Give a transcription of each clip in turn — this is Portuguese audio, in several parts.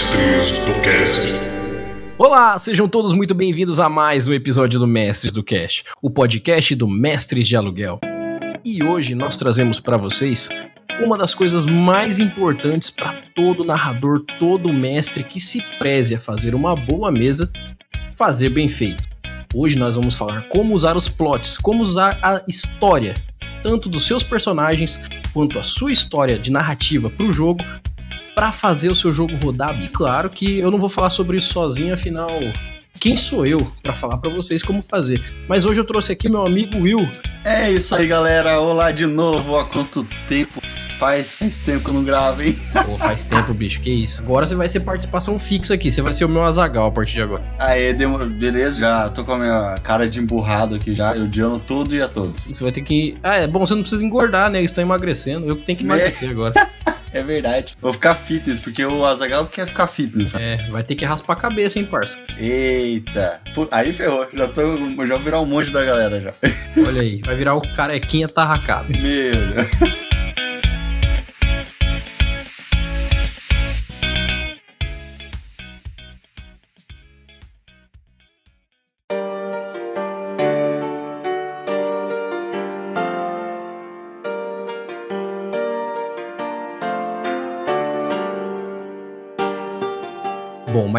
Mestres do Cast. Olá, sejam todos muito bem-vindos a mais um episódio do Mestres do Cast, o podcast do Mestres de Aluguel. E hoje nós trazemos para vocês uma das coisas mais importantes para todo narrador, todo mestre que se preze a fazer uma boa mesa, fazer bem feito. Hoje nós vamos falar como usar os plots, como usar a história, tanto dos seus personagens quanto a sua história de narrativa para o jogo, para fazer o seu jogo rodar. E claro que eu não vou falar sobre isso sozinho, afinal, quem sou eu para falar para vocês como fazer? Mas hoje eu trouxe aqui meu amigo Will. É isso aí, galera. Olá de novo. Há quanto tempo? Faz, faz tempo que eu não gravo, hein? Pô, faz tempo, bicho, que isso. Agora você vai ser participação fixa aqui, você vai ser o meu Azagal a partir de agora. Aê, demorou. beleza, já tô com a minha cara de emburrado aqui já, eu odiando tudo e a todos. Você vai ter que. Ah, é bom, você não precisa engordar, né? Eles estão emagrecendo. Eu que tenho que emagrecer é. agora. É verdade. Vou ficar fitness, porque o Azagal quer ficar fitness. É, vai ter que raspar a cabeça, hein, parça? Eita. Aí ferrou. Já, tô, já vou virar um monte da galera já. Olha aí, vai virar o carequinha tarracado. Meu Deus.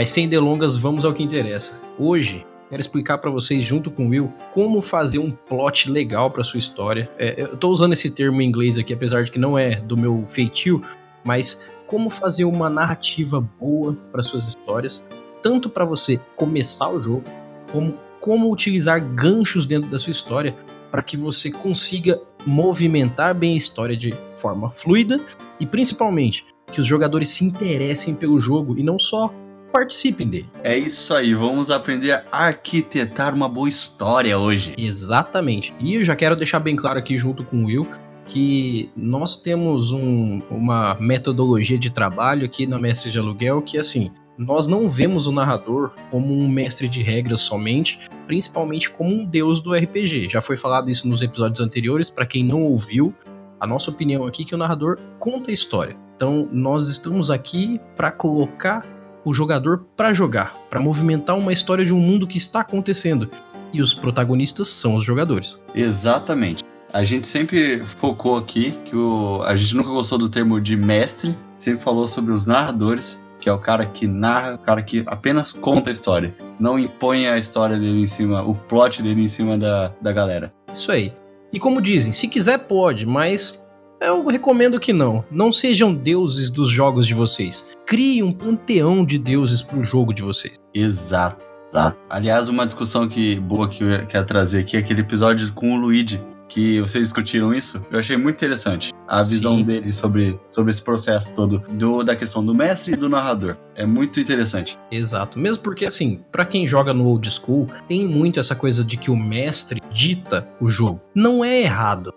Mas sem delongas, vamos ao que interessa. Hoje, quero explicar para vocês, junto com o Will, como fazer um plot legal para sua história. É, eu tô usando esse termo em inglês aqui, apesar de que não é do meu feitio, mas como fazer uma narrativa boa para suas histórias, tanto para você começar o jogo, como como utilizar ganchos dentro da sua história para que você consiga movimentar bem a história de forma fluida e principalmente que os jogadores se interessem pelo jogo e não só participem dele. É isso aí, vamos aprender a arquitetar uma boa história hoje. Exatamente. E eu já quero deixar bem claro aqui junto com o Will que nós temos um, uma metodologia de trabalho aqui na Mestre de Aluguel que assim, nós não vemos o narrador como um mestre de regras somente, principalmente como um deus do RPG. Já foi falado isso nos episódios anteriores, para quem não ouviu, a nossa opinião aqui é que o narrador conta a história. Então, nós estamos aqui para colocar o jogador para jogar, para movimentar uma história de um mundo que está acontecendo. E os protagonistas são os jogadores. Exatamente. A gente sempre focou aqui que o, a gente nunca gostou do termo de mestre, sempre falou sobre os narradores, que é o cara que narra, o cara que apenas conta a história, não impõe a história dele em cima, o plot dele em cima da, da galera. Isso aí. E como dizem, se quiser pode, mas eu recomendo que não. Não sejam deuses dos jogos de vocês. Crie um panteão de deuses pro jogo de vocês. Exato. Tá. Aliás, uma discussão que boa que eu quero trazer aqui é aquele episódio com o Luigi, que vocês discutiram isso. Eu achei muito interessante a visão Sim. dele sobre, sobre esse processo todo do, da questão do mestre e do narrador. É muito interessante. Exato. Mesmo porque, assim, para quem joga no old school, tem muito essa coisa de que o mestre dita o jogo. Não é errado.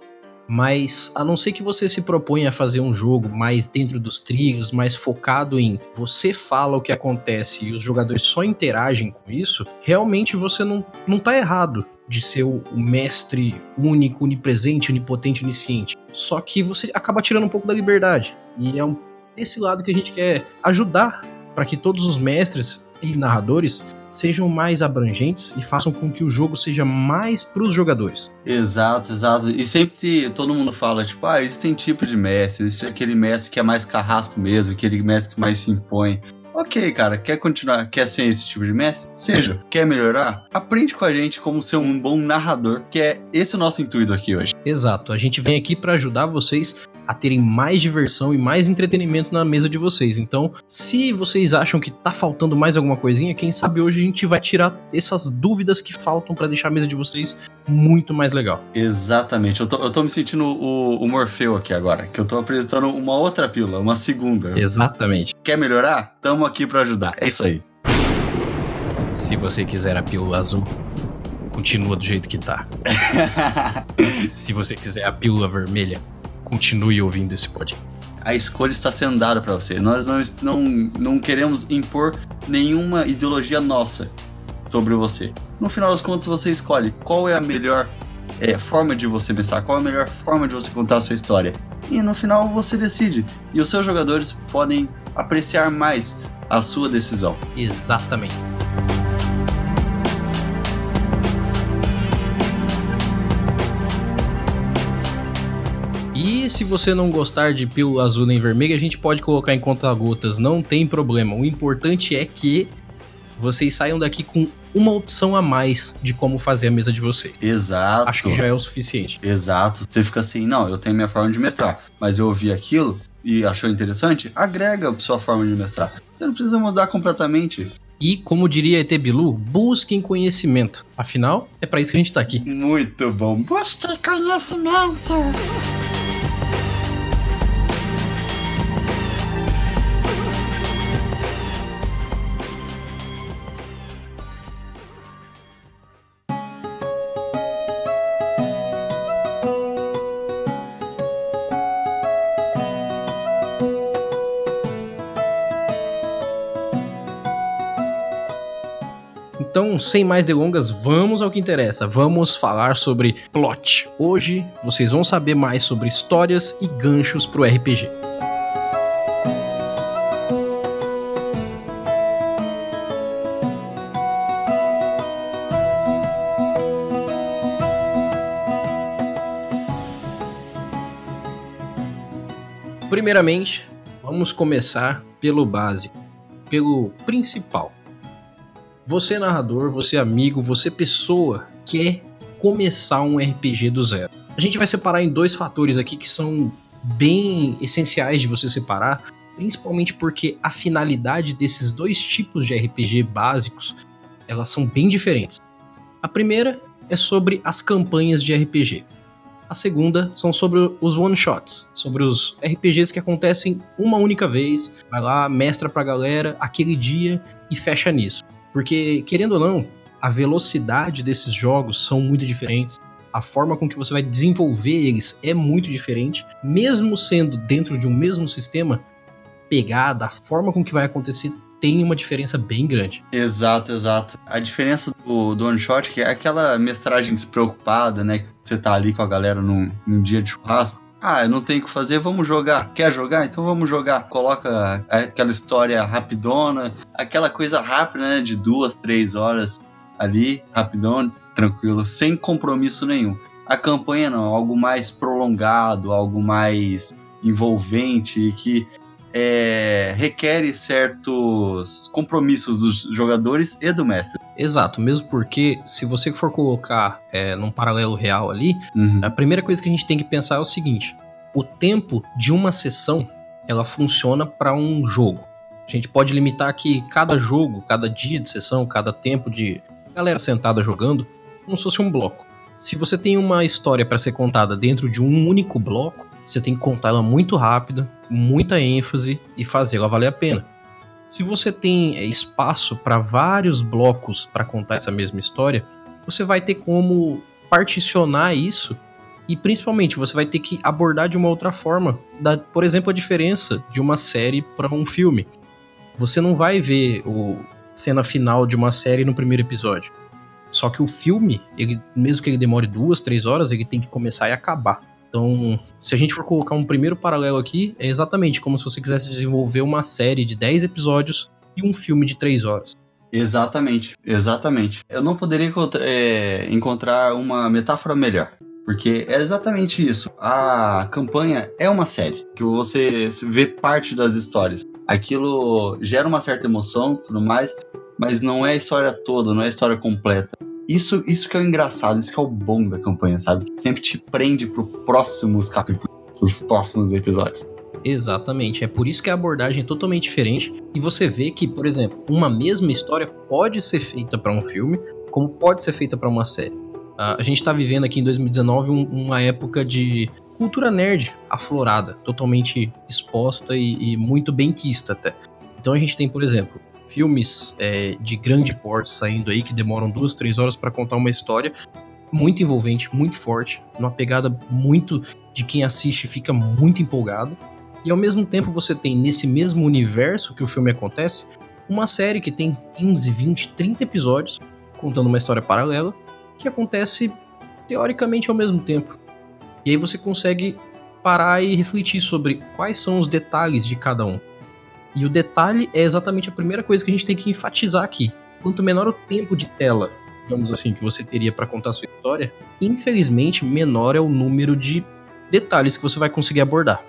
Mas a não ser que você se proponha a fazer um jogo mais dentro dos trilhos, mais focado em você fala o que acontece e os jogadores só interagem com isso, realmente você não, não tá errado de ser o, mestre único, onipresente, onipotente, onisciente. Só que você acaba tirando um pouco da liberdade. E é um, esse lado que a gente quer ajudar para que todos os mestres e narradores sejam mais abrangentes e façam com que o jogo seja mais para os jogadores. Exato, exato. E sempre todo mundo fala, tipo, ah, existem tipos de mestre, existe aquele mestre que é mais carrasco mesmo, aquele mestre que mais se impõe. Ok, cara, quer continuar, quer ser esse tipo de mestre? Seja. Quer melhorar? Aprende com a gente como ser um bom narrador, que é esse o nosso intuito aqui hoje. Exato, a gente vem aqui para ajudar vocês a terem mais diversão e mais entretenimento na mesa de vocês. Então, se vocês acham que tá faltando mais alguma coisinha, quem sabe hoje a gente vai tirar essas dúvidas que faltam para deixar a mesa de vocês muito mais legal. Exatamente, eu tô, eu tô me sentindo o, o Morfeu aqui agora, que eu tô apresentando uma outra pílula, uma segunda. Exatamente. Quer melhorar? Tamo aqui para ajudar. É isso aí. Se você quiser a pílula azul, continua do jeito que tá. Se você quiser a pílula vermelha, continue ouvindo esse podcast. A escolha está sendo dada para você. Nós não, não, não queremos impor nenhuma ideologia nossa sobre você. No final das contas, você escolhe qual é a melhor é, forma de você pensar, qual é a melhor forma de você contar a sua história. E no final você decide. E os seus jogadores podem apreciar mais a sua decisão. Exatamente. E se você não gostar de pílula azul nem vermelha, a gente pode colocar em conta-gotas, não tem problema. O importante é que vocês saiam daqui com uma opção a mais de como fazer a mesa de vocês. Exato. Acho que já é o suficiente. Exato. Você fica assim, não, eu tenho minha forma de mestrar, mas eu ouvi aquilo e achou interessante, agrega a sua forma de mestrar. Você não precisa mudar completamente. E, como diria ET Bilu, busquem conhecimento. Afinal, é para isso que a gente tá aqui. Muito bom. Busque conhecimento. Então, sem mais delongas, vamos ao que interessa. Vamos falar sobre plot. Hoje vocês vão saber mais sobre histórias e ganchos pro RPG. Primeiramente, vamos começar pelo básico, pelo principal. Você narrador, você amigo, você pessoa quer começar um RPG do zero. A gente vai separar em dois fatores aqui que são bem essenciais de você separar, principalmente porque a finalidade desses dois tipos de RPG básicos, elas são bem diferentes. A primeira é sobre as campanhas de RPG. A segunda são sobre os one shots, sobre os RPGs que acontecem uma única vez, vai lá, mestra pra galera aquele dia e fecha nisso. Porque, querendo ou não, a velocidade desses jogos são muito diferentes. A forma com que você vai desenvolver eles é muito diferente. Mesmo sendo dentro de um mesmo sistema, pegada, a forma com que vai acontecer tem uma diferença bem grande. Exato, exato. A diferença do, do one shot que é aquela mestragem despreocupada, né? Você tá ali com a galera num, num dia de churrasco. Ah, não tem o que fazer, vamos jogar. Quer jogar? Então vamos jogar. Coloca aquela história rapidona, aquela coisa rápida, né? De duas, três horas ali, rapidona, tranquilo, sem compromisso nenhum. A campanha não, algo mais prolongado, algo mais envolvente que é, requer certos compromissos dos jogadores e do mestre. Exato, mesmo porque se você for colocar é, num paralelo real ali, Uhum. a primeira coisa que a gente tem que pensar é o seguinte: o tempo de uma sessão ela funciona para um jogo. A gente pode limitar que cada jogo, cada dia de sessão, cada tempo de galera sentada jogando, como se fosse um bloco. Se você tem uma história para ser contada dentro de um único bloco, você tem que contar ela muito rápida, muita ênfase e fazer ela valer a pena. Se você tem é, espaço para vários blocos para contar essa mesma história, você vai ter como particionar isso e principalmente você vai ter que abordar de uma outra forma, da, por exemplo, a diferença de uma série para um filme. Você não vai ver o cena final de uma série no primeiro episódio. Só que o filme, ele, mesmo que ele demore duas, três horas, ele tem que começar e acabar. Então, se a gente for colocar um primeiro paralelo aqui, é exatamente como se você quisesse desenvolver uma série de 10 episódios e um filme de 3 horas. Exatamente, exatamente. Eu não poderia é, encontrar uma metáfora melhor. Porque é exatamente isso. A campanha é uma série, que você vê parte das histórias. Aquilo gera uma certa emoção tudo mais, mas não é a história toda, não é a história completa. Isso, isso que é o engraçado, isso que é o bom da campanha, sabe? Sempre te prende pro próximos capítulos, pros próximos episódios. Exatamente, é por isso que a abordagem é totalmente diferente e você vê que, por exemplo, uma mesma história pode ser feita para um filme, como pode ser feita para uma série. Ah, a gente tá vivendo aqui em 2019 um- uma época de cultura nerd aflorada, totalmente exposta e, e muito bem quista até. Então a gente tem, por exemplo, filmes é, de grande porte saindo aí que demoram duas, três horas para contar uma história muito envolvente, muito forte, numa pegada muito de quem assiste fica muito empolgado. E ao mesmo tempo você tem nesse mesmo universo que o filme acontece, uma série que tem 15, 20, 30 episódios contando uma história paralela que acontece teoricamente ao mesmo tempo. E aí você consegue parar e refletir sobre quais são os detalhes de cada um. E o detalhe é exatamente a primeira coisa que a gente tem que enfatizar aqui. Quanto menor o tempo de tela, digamos assim, que você teria para contar a sua história, infelizmente menor é o número de detalhes que você vai conseguir abordar.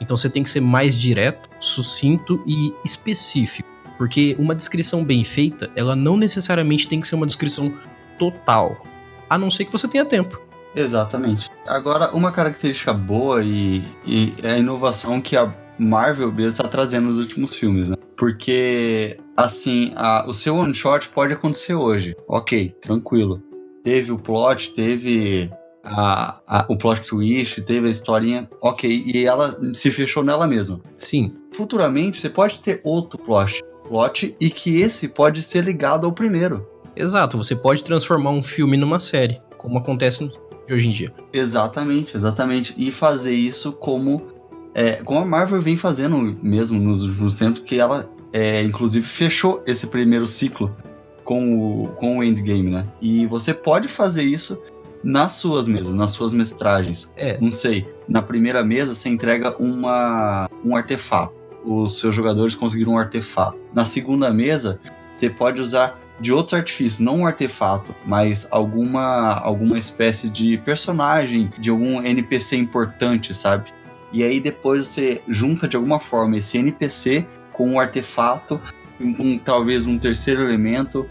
Então você tem que ser mais direto, sucinto e específico. Porque uma descrição bem feita, ela não necessariamente tem que ser uma descrição total. A não ser que você tenha tempo. Exatamente. Agora, uma característica boa e, e é a inovação que a Marvel mesmo está trazendo nos últimos filmes, né? Porque, assim, a, o seu one shot pode acontecer hoje. Ok, tranquilo. Teve o plot, teve a, a, o plot twist, teve a historinha, ok, e ela se fechou nela mesma. Sim. Futuramente você pode ter outro plot, plot e que esse pode ser ligado ao primeiro. Exato, você pode transformar um filme numa série, como acontece hoje em dia. Exatamente, exatamente. E fazer isso como, é, como a Marvel vem fazendo mesmo nos últimos tempos, que ela é, inclusive fechou esse primeiro ciclo com o, com o Endgame, né? E você pode fazer isso nas suas mesas, nas suas mestragens. É. Não sei, na primeira mesa você entrega uma, um artefato. Os seus jogadores conseguiram um artefato. Na segunda mesa, você pode usar de outros artifícios, não um artefato, mas alguma, alguma espécie de personagem, de algum NPC importante, sabe? E aí depois você junta de alguma forma esse NPC com um artefato, um, talvez um terceiro elemento,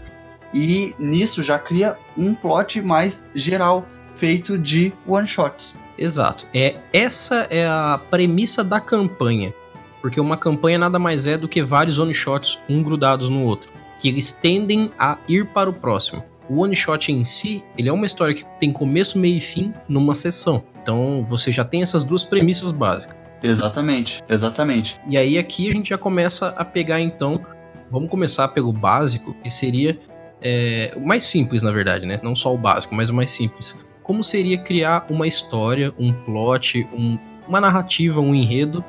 e nisso já cria um plot mais geral, feito de one shots. Exato. É essa é a premissa da campanha, porque uma campanha nada mais é do que vários one shots um grudados no outro, que eles tendem a ir para o próximo. O one shot em si, ele é uma história que tem começo, meio e fim numa sessão. Então você já tem essas duas premissas básicas. Exatamente, exatamente. E aí aqui a gente já começa a pegar então, vamos começar pelo básico, que seria é, o mais simples, na verdade, né? Não só o básico, mas o mais simples. Como seria criar uma história, um plot, um, uma narrativa, um enredo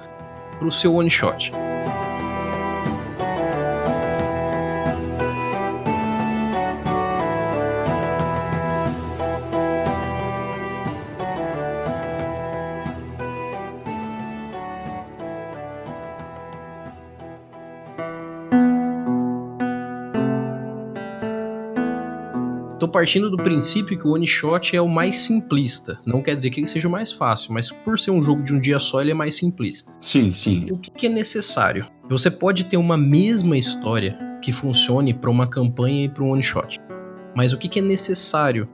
para o seu one shot? Partindo do princípio que o one shot é o mais simplista. Não quer dizer que ele seja o mais fácil, mas por ser um jogo de um dia só, ele é mais simplista. Sim, sim. O que, é necessário? Você pode ter uma mesma história que funcione para uma campanha e para um one shot. Mas o que, que é necessário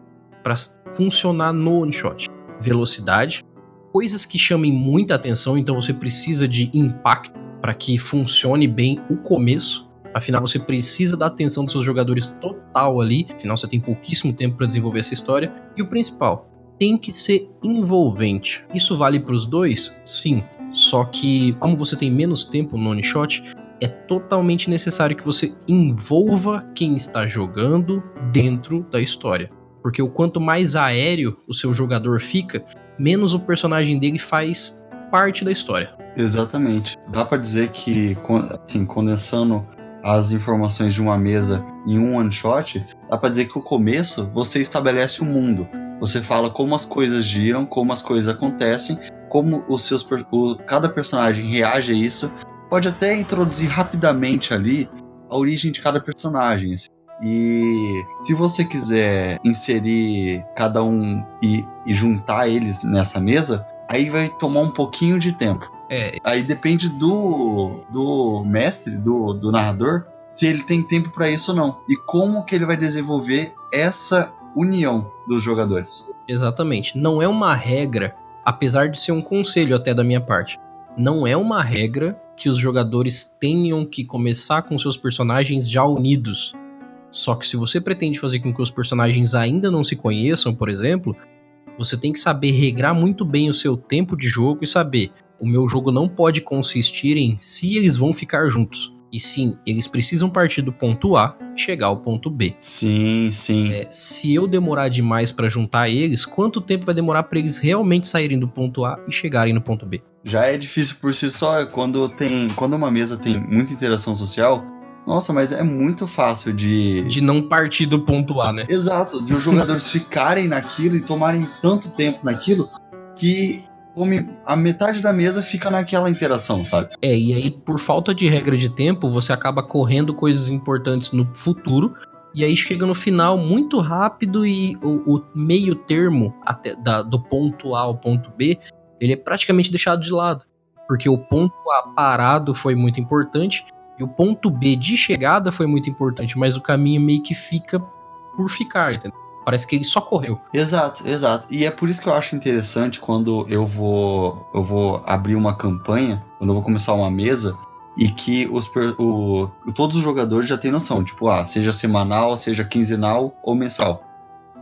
para funcionar no one shot? Velocidade, coisas que chamem muita atenção, então você precisa de impacto para que funcione bem o começo Afinal, você precisa da atenção dos seus jogadores total ali. Afinal, você tem pouquíssimo tempo para desenvolver essa história. E o principal, tem que ser envolvente. Isso vale para os dois? Sim. Só que, como você tem menos tempo no one shot, é totalmente necessário que você envolva quem está jogando dentro da história. Porque o quanto mais aéreo o seu jogador fica, menos o personagem dele faz parte da história. Exatamente. Dá para dizer que, assim, condensando as informações de uma mesa em um one shot, dá para dizer que o começo você estabelece o mundo. Você fala como as coisas giram, como as coisas acontecem, como os seus o, cada personagem reage a isso. Pode até introduzir rapidamente ali a origem de cada personagem. Assim. E se você quiser inserir cada um e, e juntar eles nessa mesa, aí vai tomar um pouquinho de tempo. É. Aí depende do, do mestre, do, do narrador, se ele tem tempo para isso ou não. E como que ele vai desenvolver essa união dos jogadores. Exatamente. Não é uma regra, apesar de ser um conselho até da minha parte. Não é uma regra que os jogadores tenham que começar com seus personagens já unidos. Só que se você pretende fazer com que os personagens ainda não se conheçam, por exemplo, você tem que saber regrar muito bem o seu tempo de jogo e saber o meu jogo não pode consistir em se eles vão ficar juntos. E sim, eles precisam partir do ponto A e chegar ao ponto B. Sim, sim. É, se eu demorar demais para juntar eles, quanto tempo vai demorar para eles realmente saírem do ponto A e chegarem no ponto B? Já é difícil por si só quando tem, quando uma mesa tem muita interação social. Nossa, mas é muito fácil de de não partir do ponto A, né? Exato, de os jogadores ficarem naquilo e tomarem tanto tempo naquilo que come a metade da mesa fica naquela interação, sabe? É, e aí por falta de regra de tempo, você acaba correndo coisas importantes no futuro. E aí chega no final muito rápido e o, o meio termo até da, do ponto A ao ponto B, ele é praticamente deixado de lado. Porque o ponto A parado foi muito importante e o ponto B de chegada foi muito importante, mas o caminho meio que fica por ficar, entendeu? Parece que ele só correu. Exato, exato. E é por isso que eu acho interessante quando eu vou eu vou abrir uma campanha, quando eu vou começar uma mesa e que os o, todos os jogadores já têm noção, tipo, ah, seja semanal, seja quinzenal ou mensal.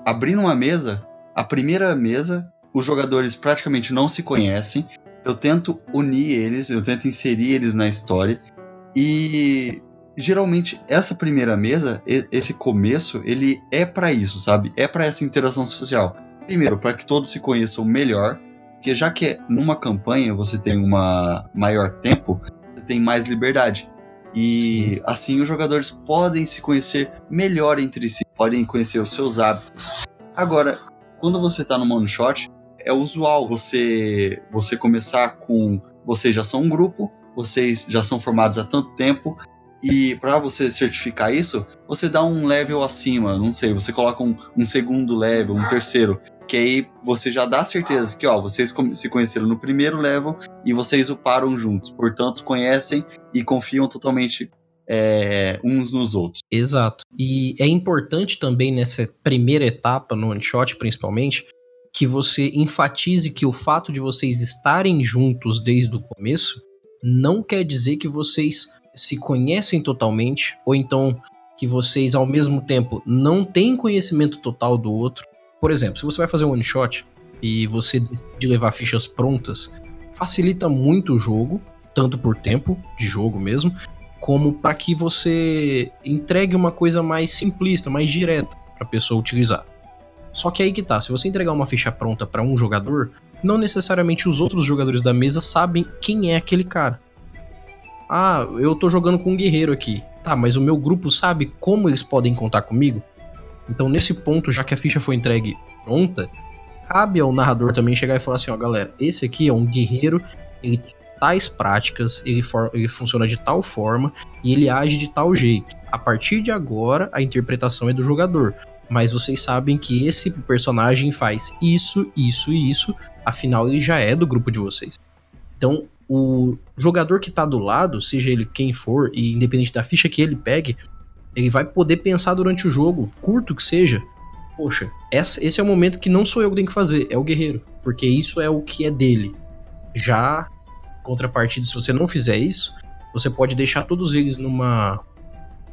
Abrindo uma mesa, a primeira mesa, os jogadores praticamente não se conhecem. Eu tento unir eles, eu tento inserir eles na história e geralmente essa primeira mesa, esse começo, ele é para isso, sabe? É para essa interação social. Primeiro, para que todos se conheçam melhor, porque já que numa campanha você tem uma maior tempo, você tem mais liberdade. E Sim. assim os jogadores podem se conhecer melhor entre si, podem conhecer os seus hábitos. Agora, quando você está no one shot, é usual você você começar com vocês já são um grupo, vocês já são formados há tanto tempo, e para você certificar isso, você dá um level acima, não sei, você coloca um, um, segundo level, um terceiro, que aí você já dá certeza que, ó, vocês se conheceram no primeiro level e vocês uparam juntos, portanto conhecem e confiam totalmente é, uns nos outros. Exato. E é importante também nessa primeira etapa, no one shot principalmente, que você enfatize que o fato de vocês estarem juntos desde o começo não quer dizer que vocês se conhecem totalmente, ou então que vocês ao mesmo tempo não têm conhecimento total do outro. Por exemplo, se você vai fazer um one shot e você de levar fichas prontas, facilita muito o jogo, tanto por tempo de jogo mesmo, como para que você entregue uma coisa mais simplista, mais direta para a pessoa utilizar. Só que aí que tá, se você entregar uma ficha pronta para um jogador, não necessariamente os outros jogadores da mesa sabem quem é aquele cara. Ah, eu tô jogando com um guerreiro aqui. Tá, mas o meu grupo sabe como eles podem contar comigo? Então, nesse ponto, já que a ficha foi entregue pronta, cabe ao narrador também chegar e falar assim: ó, galera, esse aqui é um guerreiro, ele tem tais práticas, ele, for, ele funciona de tal forma e ele age de tal jeito. A partir de agora, a interpretação é do jogador. Mas vocês sabem que esse personagem faz isso, isso e isso, afinal ele já é do grupo de vocês. Então, o jogador que tá do lado, seja ele quem for, e independente da ficha que ele pegue, ele vai poder pensar durante o jogo, curto que seja, poxa, esse é o momento que não sou eu que tenho que fazer, é o guerreiro, porque isso é o que é dele. Já, contrapartida, se você não fizer isso, você pode deixar todos eles numa,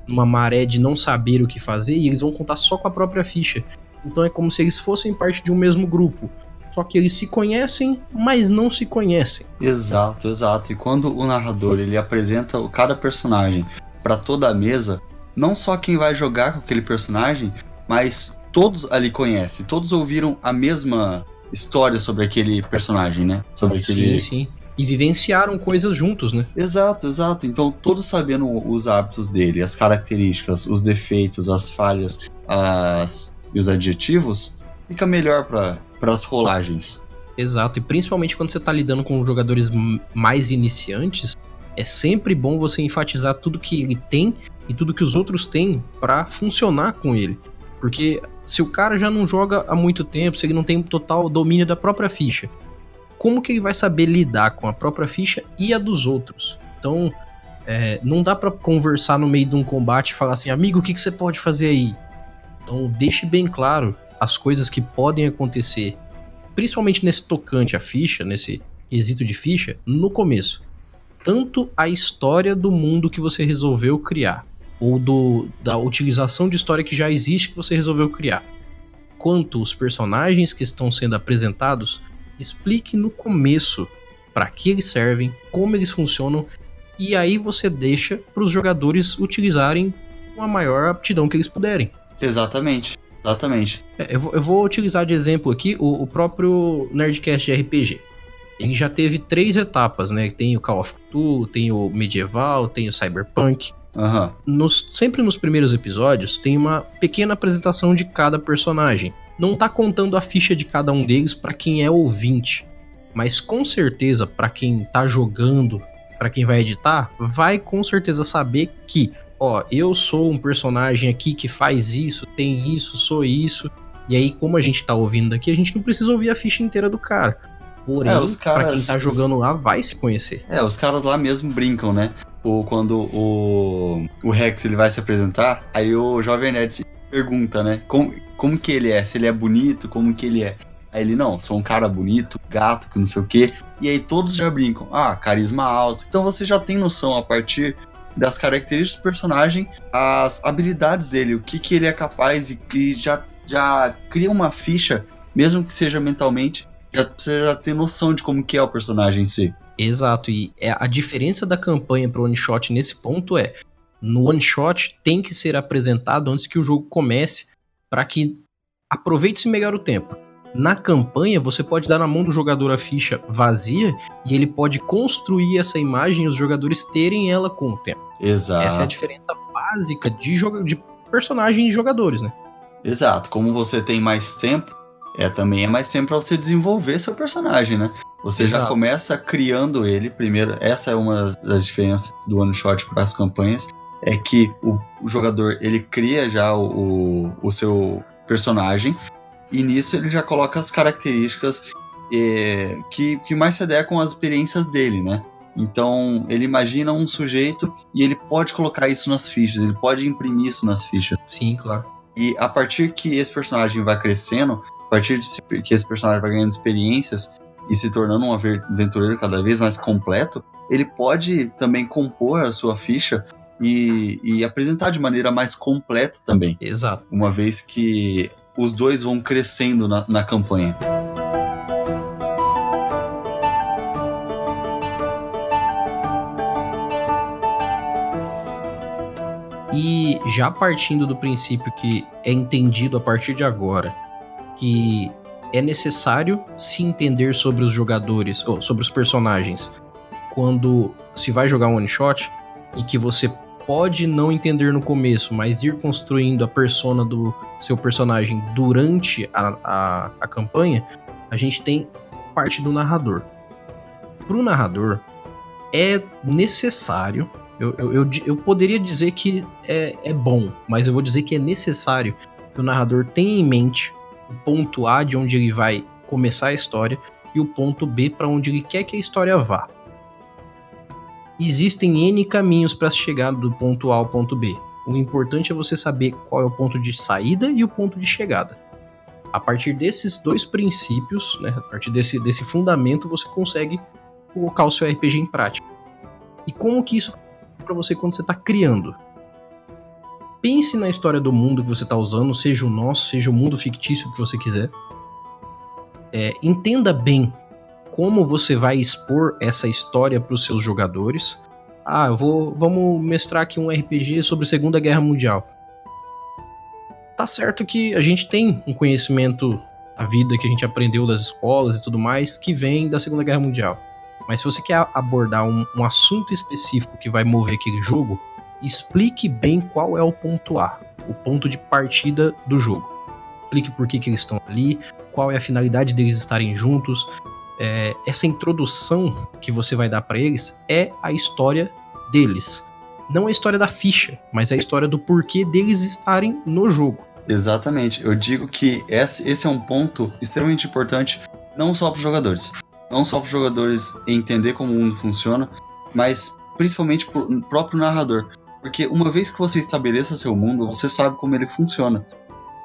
numa maré de não saber o que fazer e eles vão contar só com a própria ficha. Então é como se eles fossem parte de um mesmo grupo. Só que eles se conhecem, mas não se conhecem. Exato, exato. E quando o narrador ele apresenta cada personagem para toda a mesa, não só quem vai jogar com aquele personagem, mas todos ali conhecem, todos ouviram a mesma história sobre aquele personagem, né? Sobre aquele. Sim, sim. E vivenciaram coisas juntos, né? Exato, exato. Então, todos sabendo os hábitos dele, as características, os defeitos, as falhas as... e os adjetivos, fica melhor para as rolagens. Exato, e principalmente quando você está lidando com jogadores mais iniciantes, é sempre bom você enfatizar tudo que ele tem e tudo que os outros têm para funcionar com ele. Porque se o cara já não joga há muito tempo, se ele não tem total domínio da própria ficha, como que ele vai saber lidar com a própria ficha e a dos outros? Então, é, não dá para conversar no meio de um combate e falar assim, amigo, o que, que você pode fazer aí? Então, deixe bem claro as coisas que podem acontecer, principalmente nesse tocante à ficha, nesse quesito de ficha, no começo. Tanto a história do mundo que você resolveu criar, ou do, da utilização de história que já existe que você resolveu criar, quanto os personagens que estão sendo apresentados, explique no começo para que eles servem, como eles funcionam, e aí você deixa para os jogadores utilizarem com a maior aptidão que eles puderem. Exatamente. Exatamente. É, eu, vou, eu, vou, utilizar de exemplo aqui o, o, próprio Nerdcast de RPG. Ele já teve três etapas, né? Tem o Call of Cthulhu, tem o Medieval, tem o Cyberpunk. Uhum. Nos, sempre nos primeiros episódios tem uma pequena apresentação de cada personagem. Não tá contando a ficha de cada um deles para quem é ouvinte. Mas com certeza, para quem tá jogando, para quem vai editar, vai com certeza saber que, ó, eu sou um personagem aqui que faz isso, tem isso, sou isso. E aí, como a gente tá ouvindo daqui, a gente não precisa ouvir a ficha inteira do cara. Porém, É, os caras- pra quem tá jogando lá, vai se conhecer. É, os caras lá mesmo brincam, né? O, quando o, o Rex ele vai se apresentar, aí o Jovem Nerd se pergunta, né? Como, como que ele é? Se ele é bonito, como que ele é? Aí ele, não, sou um cara bonito, gato, que não sei o quê. E aí todos já brincam, ah, carisma alto. Então você já tem noção a partir das características do personagem, as habilidades dele, o que, que ele é capaz e que já, já cria uma ficha, mesmo que seja mentalmente, já, você já tem noção de como que é o personagem em si. Exato, e é- a diferença da campanha pro one shot nesse ponto é: no one shot tem que ser apresentado antes que o jogo comece para que aproveite-se melhor o tempo. Na campanha, você pode dar na mão do jogador a ficha vazia e ele pode construir essa imagem e os jogadores terem ela com o tempo. Exato. Essa é a diferença básica de, joga de personagem e jogadores, né? Exato. Como você tem mais tempo, é também é mais tempo para você desenvolver seu personagem, né? Você já Exato. começa criando ele primeiro. Essa é uma das diferenças do one shot para as campanhas, é que o, o jogador ele cria já o, o, o seu personagem e nisso ele já coloca as características eh, que, que mais se adequam às experiências dele, né? Então ele imagina um sujeito e ele pode colocar isso nas fichas, ele pode imprimir isso nas fichas. Sim, claro. E a partir que esse personagem vai crescendo, a partir de que esse personagem vai ganhando experiências e se tornando um aventureiro cada vez mais completo, ele pode também compor a sua ficha e, e apresentar de maneira mais completa também, Exato. uma vez que os dois vão crescendo na, na campanha. E já partindo do princípio que é entendido a partir de agora que é necessário se entender sobre os jogadores, ou sobre os personagens, quando se vai jogar um one shot, e que você pode não entender no começo, mas ir construindo a persona do seu personagem durante a, a, a campanha, a gente tem parte do narrador. Pro narrador, é necessário eu, eu, eu, eu poderia dizer que é, é bom, mas eu vou dizer que é necessário que o narrador tenha em mente o ponto A de onde ele vai começar a história e o ponto B para onde ele quer que a história vá. Existem N caminhos para chegar do ponto A ao ponto B. O importante é você saber qual é o ponto de saída e o ponto de chegada. A partir desses dois princípios, né, a partir desse, desse fundamento, você consegue colocar o seu RPG em prática. E como que isso para você quando você está criando. Pense na história do mundo que você está usando, seja o nosso, seja o mundo fictício que você quiser. É, entenda bem como você vai expor essa história para os seus jogadores. Ah, eu vou, vamos mestrar aqui um RPG sobre a Segunda Guerra Mundial. Tá certo que a gente tem um conhecimento da vida que a gente aprendeu das escolas e tudo mais que vem da Segunda Guerra Mundial. Mas se você quer abordar um, um assunto específico que vai mover aquele jogo, explique bem qual é o ponto A, o ponto de partida do jogo. Explique por que, que eles estão ali, qual é a finalidade deles estarem juntos. É, essa introdução que você vai dar para eles é a história deles. Não a história da ficha, mas a história do porquê deles estarem no jogo. Exatamente. Eu digo que esse, é um ponto extremamente importante, não só para os jogadores. Não só para os jogadores entender como o mundo funciona, mas principalmente para o próprio narrador. Porque uma vez que você estabeleça seu mundo, você sabe como ele funciona.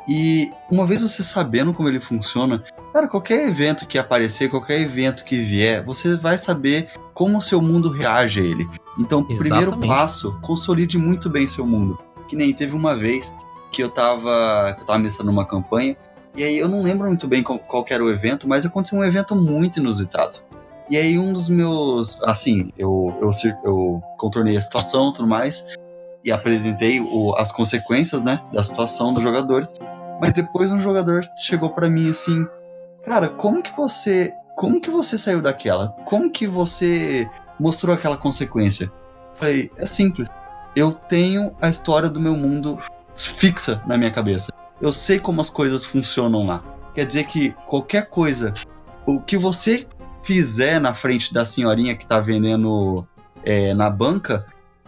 E uma vez você sabendo como ele funciona, cara, qualquer evento que aparecer, qualquer evento que vier, você vai saber como o seu mundo reage a ele. Então, primeiro Exatamente. passo, consolide muito bem seu mundo. Que nem teve uma vez que eu tava, que eu tava mestrando uma campanha, e aí eu não lembro muito bem qual, qual era o evento, mas aconteceu um evento muito inusitado. E aí um dos meus, assim, eu, eu, eu contornei a situação e tudo mais, e apresentei o- as consequências, né, da situação dos jogadores, mas depois um jogador chegou pra mim assim, cara, como que você, como que você saiu daquela? Como que você mostrou aquela consequência? Falei, é simples. Eu tenho a história do meu mundo fixa na minha cabeça. Eu sei como as coisas funcionam lá. Quer dizer que qualquer coisa, o que você fizer na frente da senhorinha que tá vendendo é, na banca,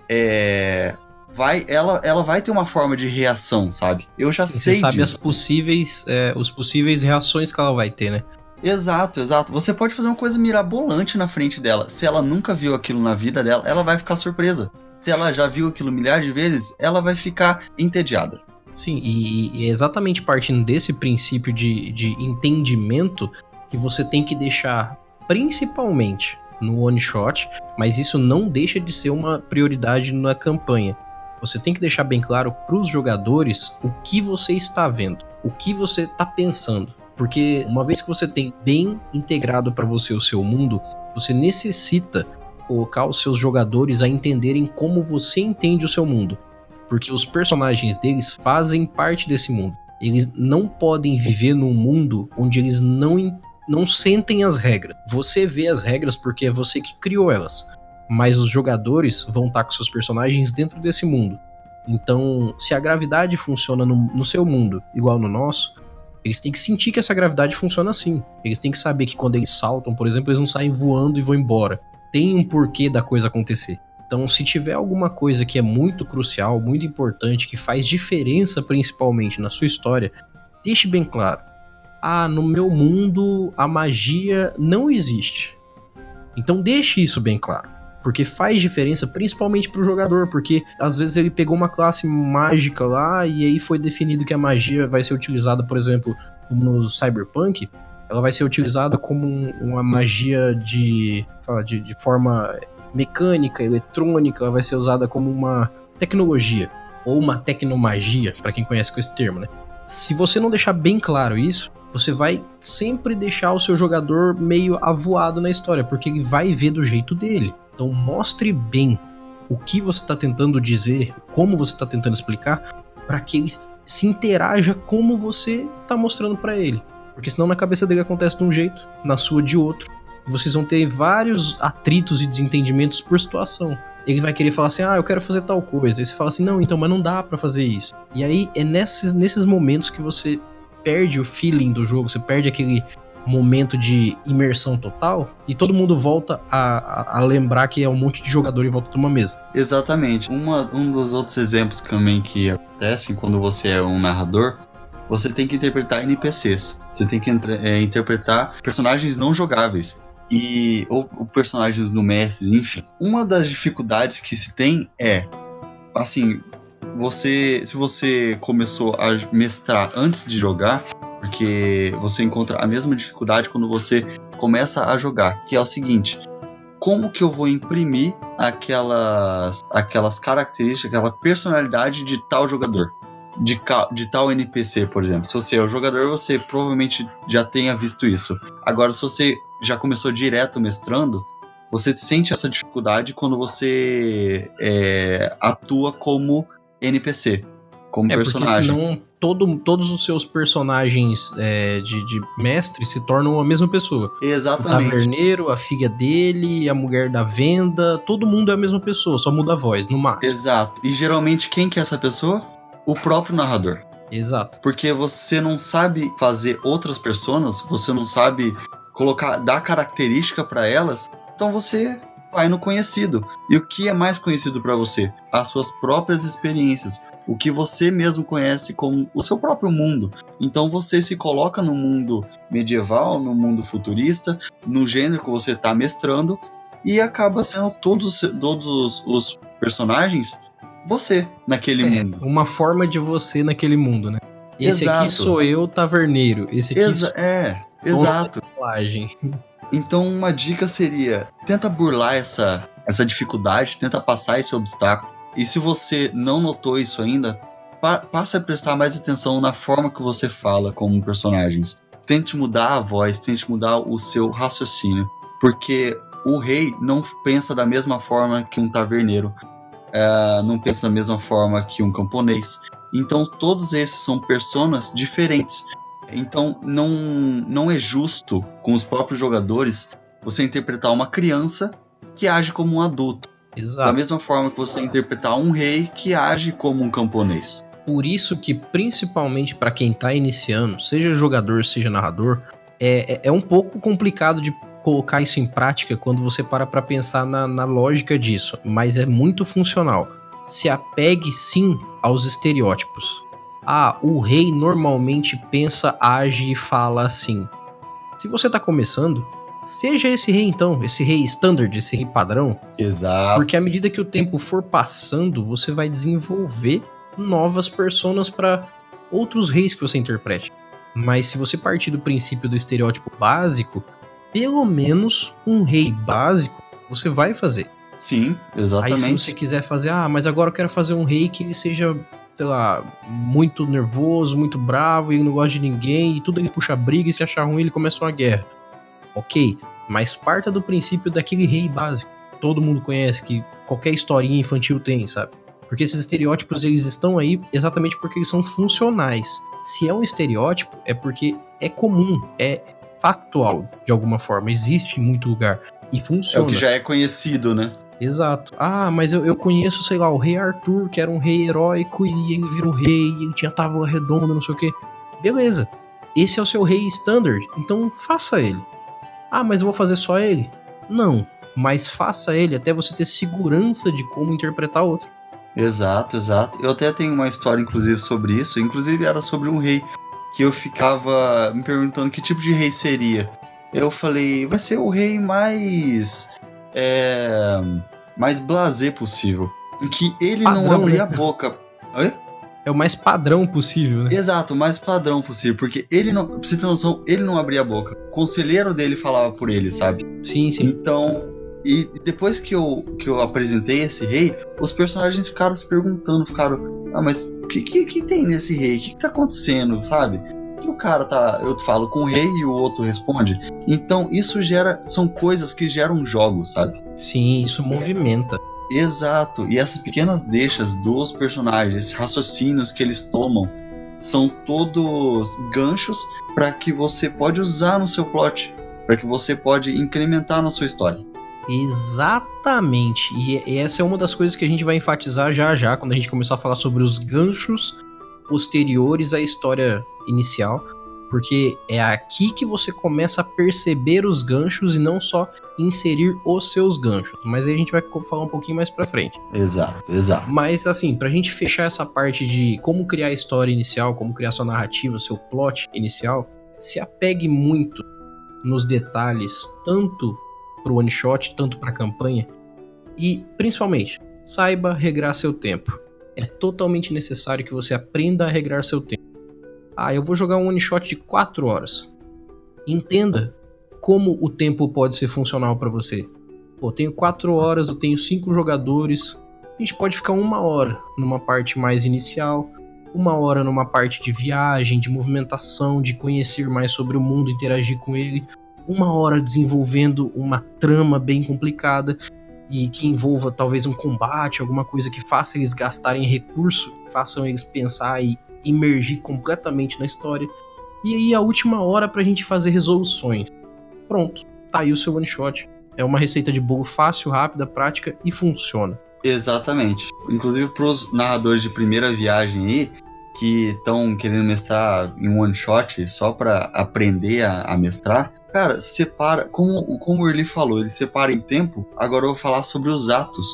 é, vai, ela, ela vai ter uma forma de reação, sabe? Eu já Sim, sei Você sabe disso. as possíveis, é, os possíveis reações que ela vai ter, né? Exato, exato. Você pode fazer uma coisa mirabolante na frente dela. Se ela nunca viu aquilo na vida dela, ela vai ficar surpresa. Se ela já viu aquilo milhares de vezes, ela vai ficar entediada. Sim, e, e é exatamente partindo desse princípio de, de entendimento que você tem que deixar, principalmente no one shot, mas isso não deixa de ser uma prioridade na campanha. Você tem que deixar bem claro para os jogadores o que você está vendo, o que você está pensando. Porque uma vez que você tem bem integrado para você o seu mundo, você necessita colocar os seus jogadores a entenderem como você entende o seu mundo. Porque os personagens deles fazem parte desse mundo. Eles não podem viver num mundo onde eles não, não sentem as regras. Você vê as regras porque é você que criou elas. Mas os jogadores vão estar com seus personagens dentro desse mundo. Então, se a gravidade funciona no, no seu mundo igual no nosso, eles têm que sentir que essa gravidade funciona assim. Eles têm que saber que quando eles saltam, por exemplo, eles não saem voando e vão embora. Tem um porquê da coisa acontecer. Então, se tiver alguma coisa que é muito crucial, muito importante, que faz diferença principalmente na sua história, deixe bem claro. Ah, no meu mundo a magia não existe. Então deixe isso bem claro. Porque faz diferença principalmente pro jogador, porque às vezes ele pegou uma classe mágica lá e aí foi definido que a magia vai ser utilizada, por exemplo, no Cyberpunk, ela vai ser utilizada como um- uma magia de, fala, de, de forma mecânica, eletrônica, ela vai ser usada como uma tecnologia ou uma tecnomagia, para quem conhece com esse termo, né? Se você não deixar bem claro isso, você vai sempre deixar o seu jogador meio avoado na história, porque ele vai ver do jeito dele. Então mostre bem o que você está tentando dizer, como você está tentando explicar, para que ele se interaja como você está mostrando para ele. Porque senão na cabeça dele acontece de um jeito, na sua de outro. E vocês vão ter vários atritos e desentendimentos por situação. Ele vai querer falar assim: ah, eu quero fazer tal coisa. Aí você fala assim: não, então, mas não dá para fazer isso. E aí é nesses, nesses momentos que você perde o feeling do jogo, você perde aquele momento de imersão total e todo mundo volta a, a- a lembrar que é um monte de jogador em volta de uma mesa. Exatamente. Uma, um dos outros exemplos também que acontecem quando você é um narrador, você tem que interpretar NPCs. Você tem que é, interpretar personagens não jogáveis. E ou, ou personagens do mestre, enfim. Uma das dificuldades que se tem é assim, você se você começou a mestrar antes de jogar, porque você encontra a mesma dificuldade quando você começa a jogar, que é o seguinte: como que eu vou imprimir aquelas aquelas características, aquela personalidade de tal jogador? De, de tal NPC, por exemplo. Se você é o jogador, você provavelmente já tenha visto isso. Agora, se você já começou direto mestrando, você sente essa dificuldade quando você é, atua como NPC, como É, porque personagem. senão todo, todos os seus personagens é, de, de mestre se tornam a mesma pessoa. O Exatamente. taverneiro, a filha dele, a mulher da venda, todo mundo é a mesma pessoa, só muda a voz, no máximo. Exato. E geralmente quem que é essa pessoa? O próprio narrador. Exato. Porque você não sabe fazer outras personas, você não sabe colocar, dar característica pra elas, então você vai no conhecido. E o que é mais conhecido pra você? As suas próprias experiências, o que você mesmo conhece como o seu próprio mundo. Então você se coloca no mundo medieval, no mundo futurista, no gênero que você está mestrando e acaba sendo todos, os- todos os, personagens você naquele É, mundo. uma forma de você naquele mundo, né? Esse aqui Exato. sou eu, taverneiro. Esse aqui Exa- sou é, exato. Então, uma dica seria: tenta burlar essa, essa dificuldade, tenta passar esse obstáculo. E se você não notou isso ainda, pa passe a prestar mais atenção na forma que você fala como personagens. Tente mudar a voz, tente mudar o seu raciocínio, porque o rei não pensa da mesma forma que um taverneiro, é, não pensa da mesma forma que um camponês. Então, todos esses são personas diferentes. Então não, não é justo com os próprios jogadores você interpretar uma criança que age como um adulto. Da Exato. mesma forma que você interpretar um rei que age como um camponês. Por isso que, principalmente pra quem tá iniciando, seja jogador, seja narrador, é, é, é um pouco complicado de colocar isso em prática quando você para pra pensar na, na lógica disso, mas é muito funcional. Se apegue sim aos estereótipos. Ah, o rei normalmente pensa, age e fala assim. Se você tá começando, seja esse rei então, esse rei standard, esse rei padrão. Exato. Porque à medida que o tempo for passando, você vai desenvolver novas personas para outros reis que você interprete. Mas se você partir do princípio do estereótipo básico, pelo menos um rei básico você vai fazer. Sim, exatamente. Aí se você quiser fazer, ah, mas agora eu quero fazer um rei que ele seja, sei lá, muito nervoso, muito bravo, e ele não gosta de ninguém, e tudo ele puxa briga, e se achar ruim ele começa uma guerra. Ok, mas parta do princípio daquele rei básico. que Todo mundo conhece, que qualquer historinha infantil tem, sabe? Porque esses estereótipos eles estão aí exatamente porque eles são funcionais. Se é um estereótipo, é porque é comum, é factual de alguma forma, existe em muito lugar e É funciona. o que já é conhecido, né? Exato. Ah, mas eu, eu conheço, sei lá, o rei Arthur, que era um rei heróico e ele virou rei, e ele tinha tábua redonda, não sei o quê. Beleza. Esse é o seu rei standard, então faça ele. Ah, mas eu vou fazer só ele? Não. Mas faça ele até você ter segurança de como interpretar outro. Exato, exato. Eu até tenho uma história, inclusive, sobre isso. Inclusive, era sobre um rei que eu ficava me perguntando que tipo de rei seria. Eu falei, vai ser o rei mais. É, mais blasé possível. Em que ele não Padrão, abria né? a boca. Oi? É o mais padrão possível, né? Exato, o mais padrão possível. Porque ele não. Pra você ter noção, ele não abria a boca. O conselheiro dele falava por ele, sabe? Sim, sim. Então, e depois que eu, que eu apresentei esse rei, os personagens ficaram se perguntando, ficaram, ah, mas o que, que, que tem nesse rei? O que, que tá acontecendo, sabe? Que o cara tá, eu falo com o rei e o outro responde. Então, isso gera, são coisas que geram jogos, sabe? Sim, isso movimenta. Exato, e essas pequenas deixas dos personagens, esses raciocínios que eles tomam, são todos ganchos para que você pode usar no seu plot, para que você pode incrementar na sua história. Exatamente. E e essa é uma das coisas que a gente vai enfatizar já já quando a gente começar a falar sobre os ganchos posteriores à história inicial, porque é aqui que você começa a perceber os ganchos e não só inserir os seus ganchos. Mas aí a gente vai falar um pouquinho mais pra frente. Exato, exato. Mas assim, pra gente fechar essa parte de como criar a história inicial, como criar sua narrativa, seu plot inicial, se apegue muito nos detalhes, tanto pro one shot, tanto pra campanha, e principalmente, saiba regrar seu tempo. É totalmente necessário que você aprenda a regrar seu tempo. Ah, eu vou jogar um one shot de 4 horas. Entenda como o tempo pode ser funcional pra você. Pô, tenho 4 horas, eu tenho 5 jogadores, a gente pode ficar uma hora numa parte mais inicial, uma hora numa parte de viagem, de movimentação, de conhecer mais sobre o mundo, interagir com ele, uma hora desenvolvendo uma trama bem complicada e que envolva talvez um combate, alguma coisa que faça eles gastarem recurso, façam eles pensar e imergir completamente na história. E aí a última hora pra gente fazer resoluções. Pronto, tá aí o seu one shot. É uma receita de bolo fácil, rápida, prática e funciona. Exatamente. Inclusive pros narradores de primeira viagem aí, que estão querendo mestrar em one shot só pra aprender a, a mestrar, cara, separa, como, como o Early falou, ele separa em tempo, agora eu vou falar sobre os atos.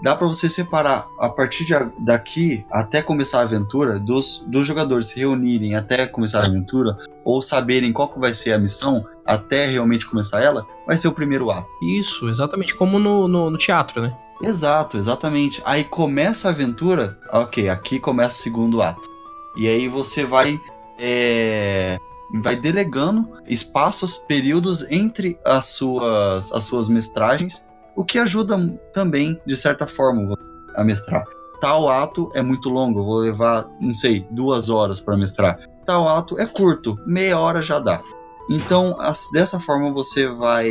Dá pra você separar a partir de, daqui até começar a aventura, dos, dos jogadores se reunirem até começar a aventura, ou saberem qual que vai ser a missão até realmente começar ela, vai ser o primeiro ato. Isso, exatamente como no, no, no teatro, né? Exato, exatamente. Aí começa a aventura, ok, aqui começa o segundo ato. E aí você vai é, vai delegando espaços, períodos entre as suas as suas mestragens, o que ajuda também de certa forma a mestrar. Tal ato é muito longo, eu vou levar, não sei, duas horas para mestrar. Tal ato é curto, meia hora já dá. Então, as- dessa forma você vai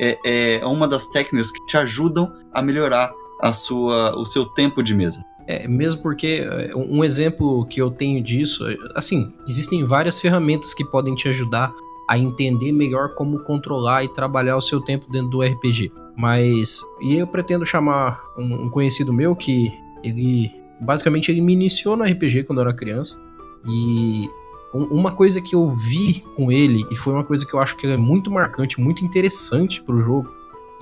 é, é uma das técnicas que te ajudam a melhorar a sua, o seu tempo de mesa. É, mesmo porque é, um exemplo que eu tenho disso, é, assim, existem várias ferramentas que podem te ajudar a entender melhor como controlar e trabalhar o seu tempo dentro do RPG. Mas, e eu pretendo chamar um, conhecido meu que ele, basicamente, ele me iniciou no RPG quando eu era criança e Um- Uma coisa que eu vi com ele, e foi uma coisa que eu acho que é muito marcante, muito interessante pro jogo,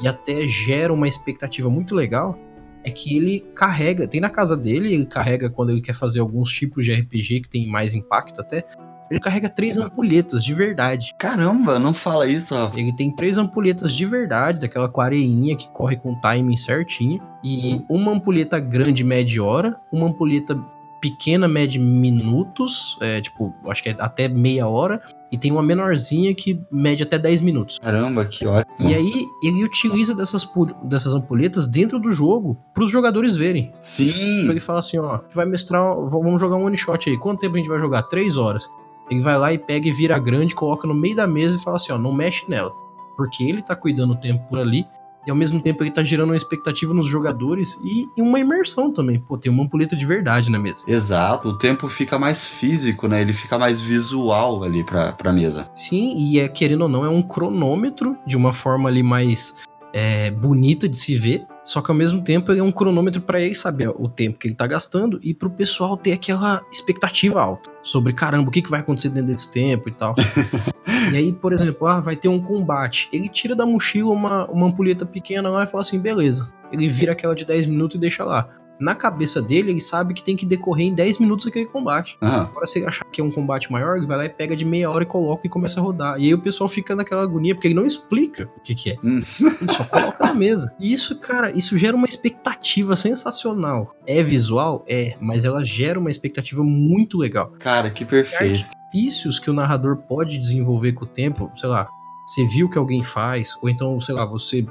e até gera uma expectativa muito legal, é que ele carrega, tem na casa dele, ele carrega quando ele quer fazer alguns tipos de RPG que tem mais impacto até, ele carrega três ampulhetas de verdade. Caramba, não fala isso, Rafa. Ele tem três ampulhetas de verdade, daquela com areinha que corre com o timing certinho. E uma ampulheta grande mede hora, uma ampulheta pequena mede minutos, é, tipo, acho que é até meia hora. E tem uma menorzinha que mede até 10 minutos. Caramba, que ótimo. E aí ele utiliza dessas, dessas ampulhetas dentro do jogo para os jogadores verem. Sim. Ele fala assim, ó, vai mestrar, vamos jogar um one shot aí. Quanto tempo a gente vai jogar? Três horas. Ele vai lá e pega e vira grande, coloca no meio da mesa e fala assim, ó, não mexe nela. Porque ele tá cuidando o tempo por ali e ao mesmo tempo ele tá gerando uma expectativa nos jogadores e, e uma imersão também. Pô, tem uma ampulheta de verdade na mesa. Exato, o tempo fica mais físico, né? Ele fica mais visual ali pra, pra mesa. Sim, e é, querendo ou não, é um cronômetro de uma forma ali mais é, bonita de se ver. Só que ao mesmo tempo ele é um cronômetro para ele saber o tempo que ele tá gastando e pro pessoal ter aquela expectativa alta sobre caramba, o que, que vai acontecer dentro desse tempo e tal. e aí, por exemplo, ah, vai ter um combate. Ele tira da mochila uma, uma ampulheta pequena lá e fala assim: beleza. Ele vira aquela de 10 minutos e deixa lá. Na cabeça dele, ele sabe que tem que decorrer em 10 minutos aquele combate. Aham. Agora, se ele achar que é um combate maior, ele vai lá e pega de meia hora e coloca e começa a rodar. E aí o pessoal fica naquela agonia, porque ele não explica o que, que é. Hum. Ele só coloca na mesa. E isso, cara, isso gera uma expectativa sensacional. É visual? É, mas ela gera uma expectativa muito legal. Cara, que perfeito. Artifícios que o narrador pode desenvolver com o tempo, sei lá, você viu que alguém faz, ou então, sei lá, você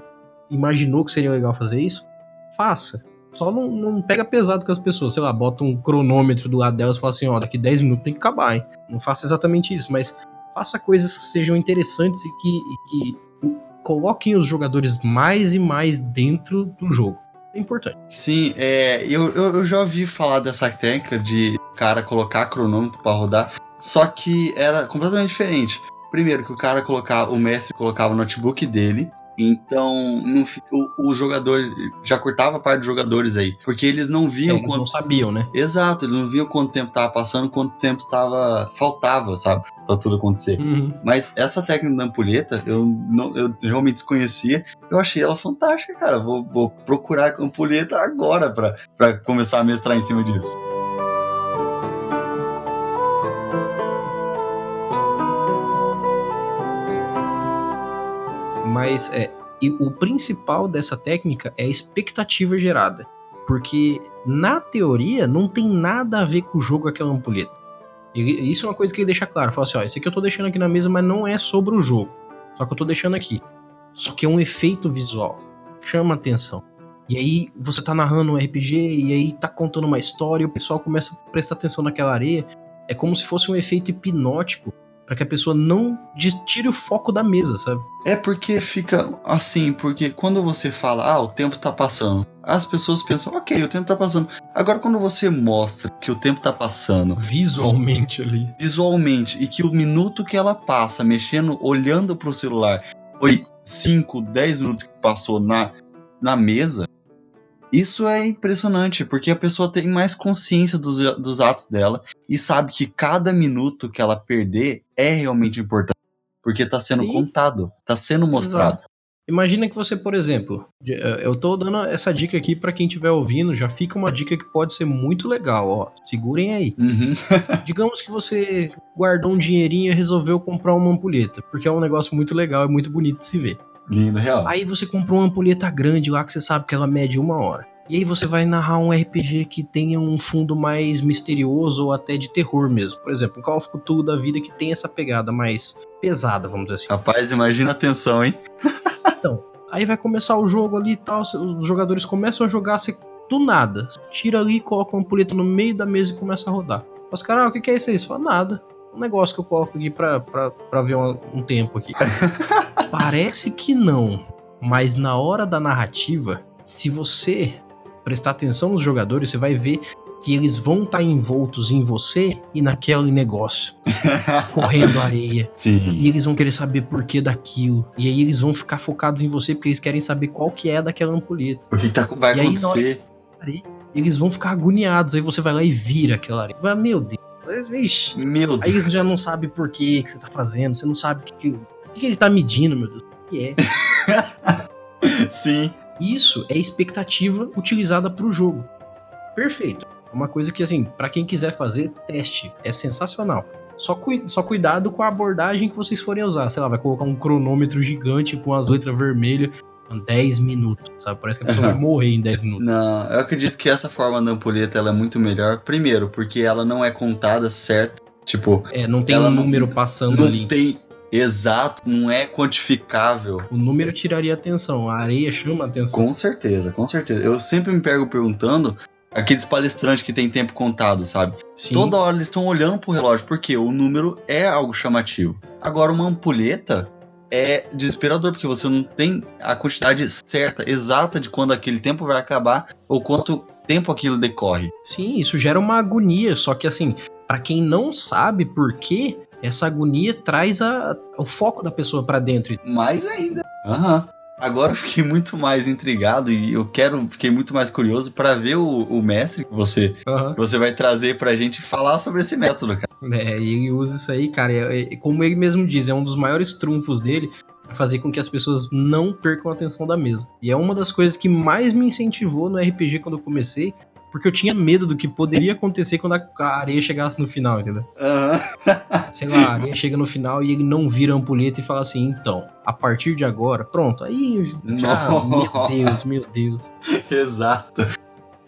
imaginou que seria legal fazer isso, faça. Só não, não pega pesado com as pessoas, sei lá, bota um cronômetro do lado delas e fala assim, ó, daqui 10 minutos tem que acabar, hein? Não faça exatamente isso, mas faça coisas que sejam interessantes e que, e que coloquem os jogadores mais e mais dentro do jogo. É importante. Sim, é, eu, eu, já ouvi falar dessa técnica de cara colocar cronômetro pra rodar, só que era completamente diferente. Primeiro que o cara colocava, o mestre colocava o notebook dele, então não o, o jogador já cortava a parte dos jogadores aí, porque eles não viam eles quanto não sabiam, né? Exato, eles não viam quanto tempo tava passando, quanto tempo estava faltava, sabe, pra tudo acontecer. Uhum. Mas essa técnica da ampulheta, eu, não, eu realmente desconhecia. Eu achei ela fantástica, cara. Vou, vou procurar a ampulheta agora pra começar a mestrar em cima disso. Mas é, o principal dessa técnica é a expectativa gerada. Porque na teoria não tem nada a ver com o jogo aquela ampulheta. E isso é uma coisa que ele deixa claro. Fala assim, ó, esse aqui eu tô deixando aqui na mesa, mas não é sobre o jogo. Só que eu tô deixando aqui. Só que é um efeito visual. Chama atenção. E aí você tá narrando um RPG e aí tá contando uma história e o pessoal começa a prestar atenção naquela areia. É como se fosse um efeito hipnótico para que a pessoa não tire o foco da mesa, sabe? É porque fica assim, porque quando você fala, ah, o tempo tá passando, as pessoas pensam, ok, o tempo tá passando. Agora, quando você mostra que o tempo tá passando Visualmente ali. visualmente e que o minuto que ela passa mexendo, olhando pro celular, foi 5, 10 minutos que passou na, na mesa, isso é impressionante, porque a pessoa tem mais consciência dos, dos atos dela e sabe que cada minuto que ela perder é realmente importante. Porque tá sendo Sim. contado, tá sendo mostrado. Imagina que você, por exemplo, eh, eu tô dando essa dica aqui pra quem estiver ouvindo, já fica uma dica que pode ser muito legal, ó. Segurem aí. Uhum. Digamos que você guardou um dinheirinho e resolveu comprar uma ampulheta, porque é um negócio muito legal e muito bonito de se ver. Lindo, real. Aí você comprou uma ampulheta grande lá que você sabe que ela mede uma hora. E aí você vai narrar um RPG que tenha um fundo mais misterioso ou até de terror mesmo. Por exemplo, um Call of Cthulhu da vida que tem essa pegada mais pesada, vamos dizer assim. Rapaz, imagina a tensão, hein? Aí vai começar o jogo ali e tal, os jogadores começam a jogar você, do nada. Tira ali, coloca uma ampulheta no meio da mesa e começa a rodar. Os caras, ah, o que, que é isso aí? Você fala, nada. Um negócio que eu coloco aqui pra, pra, pra ver um, um tempo aqui. Parece que não, mas na hora da narrativa, se você prestar atenção nos jogadores, você vai ver que eles vão estar envoltos em você e naquele negócio, correndo areia. Sim. E eles vão querer saber por que daquilo. E aí eles vão ficar focados em você porque eles querem saber qual que é daquela ampulheta. O que, tá- vai E aí, na hora- acontecer? Eles vão ficar agoniados. Aí você vai lá e vira aquela areia. Mas, meu Deus, Ixi, Meu aí Deus. você já não sabe por que que você tá fazendo, você não sabe o que, que, que que ele tá medindo, meu Deus. O que é? Sim. Isso é expectativa utilizada pro jogo. Perfeito. É Uma coisa que, assim, pra quem quiser fazer, teste. É sensacional. Só, cui- só cuidado com a abordagem que vocês forem usar. Sei lá, vai colocar um cronômetro gigante com as letras vermelhas em 10 minutos, sabe? Parece que a pessoa vai morrer em 10 minutos. Não, eu acredito que essa forma da ampulheta ela é muito melhor. Primeiro, porque ela não é contada certo. Tipo, É, não tem um número passando não ali. tem exato, não é quantificável. O número tiraria atenção, a areia chama atenção. Com certeza, com certeza. Eu sempre me pego perguntando aqueles palestrantes que tem tempo contado, sabe? Sim. Toda hora eles estão olhando pro relógio, porque o número é algo chamativo. Agora, uma ampulheta é desesperador, porque você não tem a quantidade certa, exata de quando aquele tempo vai acabar ou quanto tempo aquilo decorre. Sim, isso gera uma agonia, só que assim, pra quem não sabe por quê, essa agonia traz a- o foco da pessoa pra dentro. Mais ainda. Aham. Agora eu fiquei muito mais intrigado e eu quero, fiquei muito mais curioso pra ver o, o mestre que você, Aham. que você vai trazer pra gente falar sobre esse método, cara. É, e ele usa isso aí, cara. é- é- como ele mesmo diz, é um dos maiores trunfos dele é fazer com que as pessoas não percam a atenção da mesa. E é uma das coisas que mais me incentivou no RPG quando eu comecei, porque eu tinha medo do que poderia acontecer quando a a areia chegasse no final, entendeu? Aham. Sei lá, a areia chega no final e ele não vira a ampulheta e fala assim, então, a partir de agora, pronto, aí já, meu. Deus, meu Deus. Exato.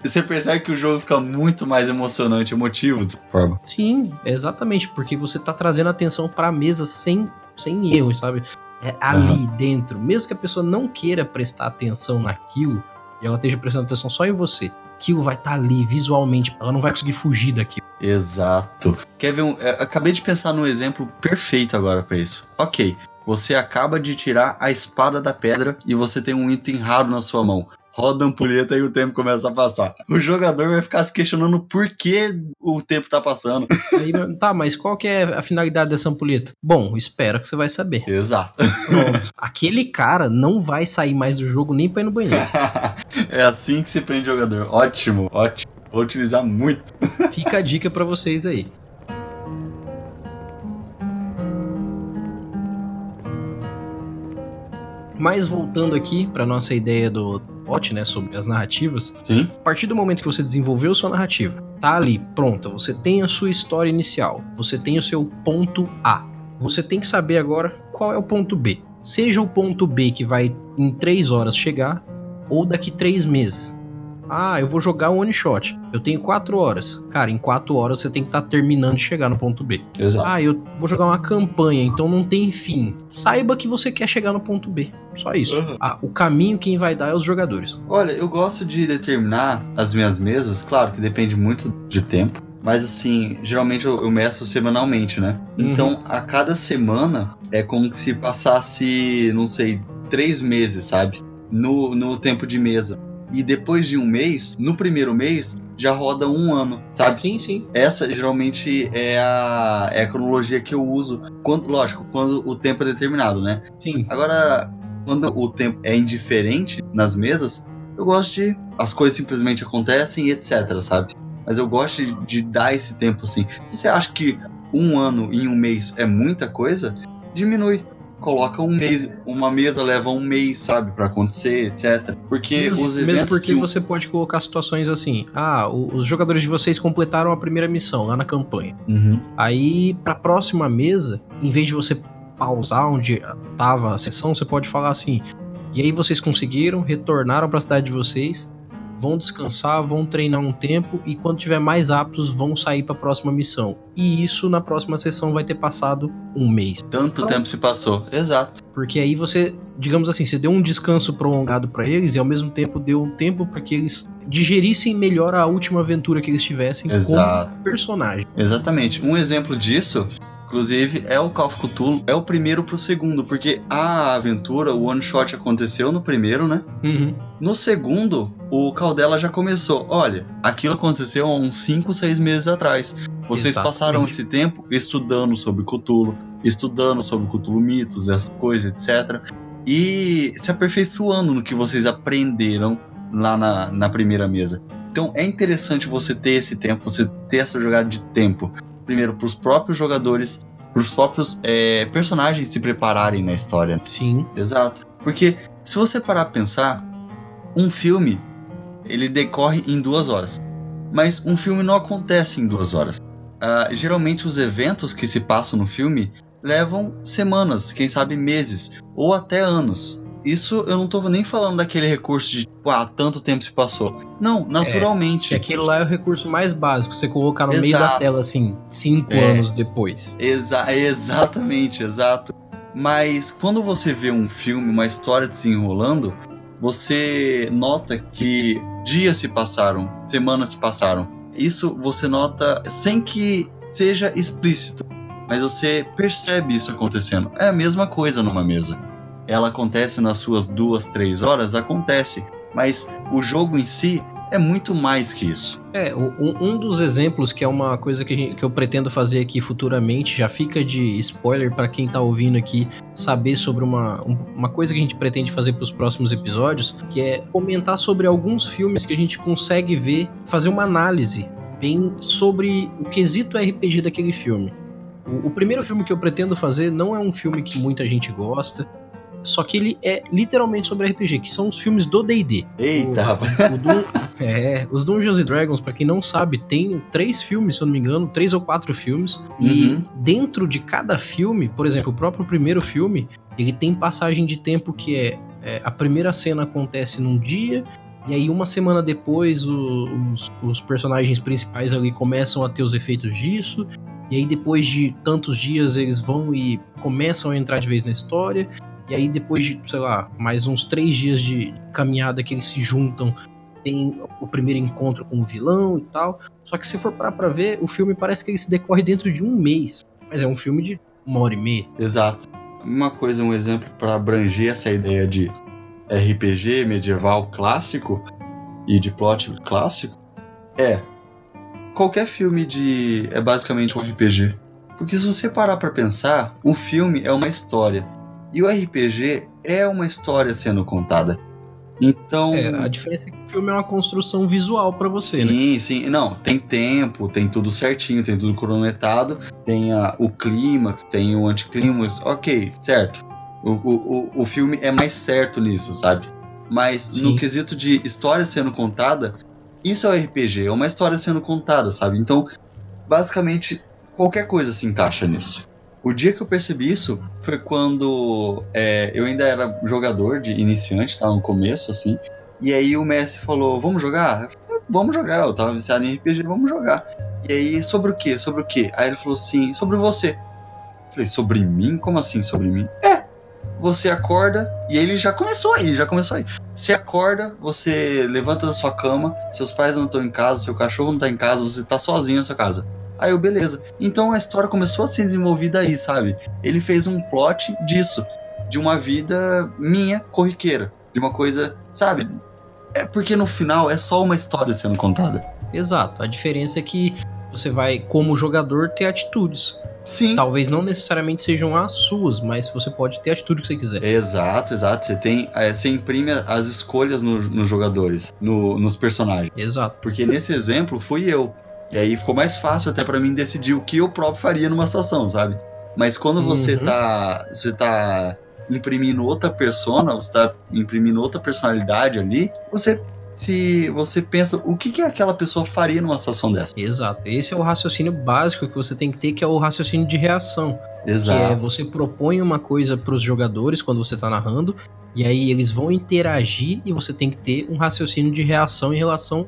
Você percebe que o jogo fica muito mais emocionante, emotivo dessa forma. Sim, exatamente, porque você tá trazendo atenção pra mesa sem, sem erros, sabe? É ali dentro. Mesmo que a pessoa não queira prestar atenção naquilo, e ela esteja prestando atenção só em você, aquilo vai estar ali visualmente, ela não vai conseguir fugir daquilo. Exato. Um. é, Acabei de pensar num exemplo perfeito agora pra isso. Ok, você acaba de tirar a espada da pedra e você tem um item raro na sua mão. Roda a ampulheta e o tempo começa a passar. O jogador vai ficar se questionando por que o tempo tá passando. Aí, tá, mas qual que é a finalidade dessa ampulheta? Bom, espera que você vai saber. Exato. Pronto. Aquele cara não vai sair mais do jogo nem pra ir no banheiro. é assim que se prende jogador. Ótimo, ótimo. Vou utilizar muito. Fica a dica pra vocês aí. Mas voltando aqui pra nossa ideia do bot, né, sobre as narrativas, Sim. a partir do momento que você desenvolveu sua narrativa, tá ali, pronta, você tem a sua história inicial, você tem o seu ponto A. Você tem que saber agora qual é o ponto B. Seja o ponto B que vai em 3 horas chegar, ou daqui 3 meses. Ah, eu vou jogar um one shot. Eu tenho 4 horas. Cara, em 4 horas você tem que estar terminando de chegar no ponto B. Exato. Ah, eu vou jogar uma campanha, então não tem fim. Saiba que você quer chegar no ponto B. Só isso. Uhum. Ah, o caminho quem vai dar é os jogadores. Olha, eu gosto de determinar as minhas mesas, claro que depende muito de tempo, mas assim, geralmente eu, eu meço semanalmente, né? Uhum. Então, a cada semana é como se passasse, não sei, três meses, sabe? No, no tempo de mesa. E depois de um mês, no primeiro mês, já roda um ano, sabe? Sim, sim. Essa geralmente é a, é a cronologia que eu uso, quando, lógico, quando o tempo é determinado, né? Sim. Agora, quando o tempo é indiferente nas mesas, eu gosto de. As coisas simplesmente acontecem e etc, sabe? Mas eu gosto de, de dar esse tempo assim. Se você acha que um ano em um mês é muita coisa, diminui. Coloca um mês, uma mesa leva um mês, sabe, Pra acontecer, etc. Porque Mesmo, os mesmo eventos porque que você pode colocar situações assim. Ah, os jogadores de vocês completaram a primeira missão lá na campanha. Uhum. Aí, pra próxima mesa, em vez de você pausar onde tava a sessão, você pode falar assim. E aí vocês conseguiram, retornaram pra cidade de vocês, vão descansar, vão treinar um tempo e quando tiver mais aptos vão sair pra próxima missão. E isso na próxima sessão vai ter passado um mês. Tanto Então- tempo se passou. Exato. Porque aí você, digamos assim, você deu um descanso prolongado pra eles e ao mesmo tempo deu um tempo para que eles digerissem melhor a última aventura que eles tivessem Exato. como personagem. Exatamente. Um exemplo disso, inclusive, é o Call of Cthulhu. É o primeiro pro segundo, porque a aventura, o one shot aconteceu no primeiro, né? Uhum. No segundo, o Caldela já começou. Olha, aquilo aconteceu há uns 5, 6 meses atrás. Vocês Exatamente. passaram esse tempo estudando sobre Cthulhu, estudando sobre Cthulhu mitos, essas coisas, etc. E se aperfeiçoando no que vocês aprenderam lá na, na primeira mesa. Então é interessante você ter esse tempo, você ter essa jogada de tempo. Primeiro para os próprios jogadores, para os próprios é, personagens se prepararem na história. Sim. Exato. Porque se você parar pra pensar, um filme ele decorre em duas horas. Mas um filme não acontece em duas horas. Uh, geralmente os eventos que se passam no filme levam semanas, quem sabe meses, ou até anos. Isso eu não tô nem falando daquele recurso de, tipo, ah, tanto tempo se passou. Não, naturalmente. É, aquele lá é o recurso mais básico, você colocar no exato. meio da tela, assim, cinco é, anos depois. Exa exatamente, exato. Mas quando você vê um filme, uma história desenrolando, você nota que dias se passaram, semanas se passaram. Isso você nota sem que seja explícito, mas você percebe isso acontecendo. É a mesma coisa numa mesa. Ela acontece nas suas duas, três horas, acontece, mas o jogo em si é muito mais que isso. É, um, um dos exemplos que é uma coisa que, gente, que, eu pretendo fazer aqui futuramente, já fica de spoiler para quem tá ouvindo aqui saber sobre uma, uma coisa que a gente pretende fazer para os próximos episódios, que é comentar sobre alguns filmes que a gente consegue ver, fazer uma análise bem sobre o quesito RPG daquele filme. O, o primeiro filme que eu pretendo fazer não é um filme que muita gente gosta, só que ele é literalmente sobre RPG, que são os filmes do D&D. Eita, rapaz. é, os Dungeons and Dragons, para quem não sabe, tem três filmes, se eu não me engano, três ou quatro filmes. Uhum. E dentro de cada filme, por exemplo, o próprio primeiro filme, ele tem passagem de tempo que é, é a primeira cena acontece num dia, e aí, uma semana depois, os, os, personagens principais ali começam a ter os efeitos disso. E aí, depois de tantos dias, eles vão e começam a entrar de vez na história. E aí, depois de, sei lá, mais uns três dias de caminhada que eles se juntam, tem o primeiro encontro com o vilão e tal. Só que se for parar pra ver, o filme parece que ele se decorre dentro de um mês. Mas é um filme de uma hora e meia. Exato. Uma coisa, um exemplo para abranger essa ideia de RPG medieval clássico e de plot clássico é qualquer filme de é basicamente um RPG. Porque se você parar para pensar, o filme é uma história e o RPG é uma história sendo contada. Então. É, a diferença é que o filme é uma construção visual para você, sim, né? Sim, sim. Não, tem tempo, tem tudo certinho, tem tudo cronometrado, tem a, o clímax, tem o anticlímax, ok, certo. O, o, o, filme é mais certo nisso, sabe? Mas sim. no quesito de história sendo contada, isso é o RPG, é uma história sendo contada, sabe? Então, basicamente, qualquer coisa se encaixa nisso. O dia que eu percebi isso foi quando é, eu ainda era jogador de iniciante, tá? No começo, assim. E aí o Messi falou: Vamos jogar? Eu falei, vamos jogar. Eu tava viciado em RPG, vamos jogar. E aí, sobre o quê? Sobre o quê? Aí ele falou assim: Sobre você. Eu falei: Sobre mim? Como assim sobre mim? É. Você acorda, e ele já começou aí, já começou aí. Você acorda, você levanta da sua cama, seus pais não estão em casa, seu cachorro não tá em casa, você tá sozinho na sua casa. Aí eu, beleza. Então a história começou a ser desenvolvida aí, sabe? Ele fez um plot disso, de uma vida minha, corriqueira, de uma coisa, sabe? É porque no final é só uma história sendo contada. Exato. A diferença é que você vai, como jogador, ter atitudes. Sim. Talvez não necessariamente sejam as suas, mas você pode ter a atitude que você quiser. Exato, exato. Você tem. É, você imprime as escolhas no, nos jogadores, no, nos personagens. Exato. Porque nesse exemplo fui eu. E aí ficou mais fácil até para mim decidir o que eu próprio faria numa situação, sabe? Mas quando você uhum. tá. Você tá imprimindo outra persona, você tá imprimindo outra personalidade ali, você se você pensa o que, que aquela pessoa faria numa situação dessa. Exato. Esse é o raciocínio básico que você tem que ter, que é o raciocínio de reação. Exato. Que é você propõe uma coisa para os jogadores quando você tá narrando, e aí eles vão interagir e você tem que ter um raciocínio de reação em relação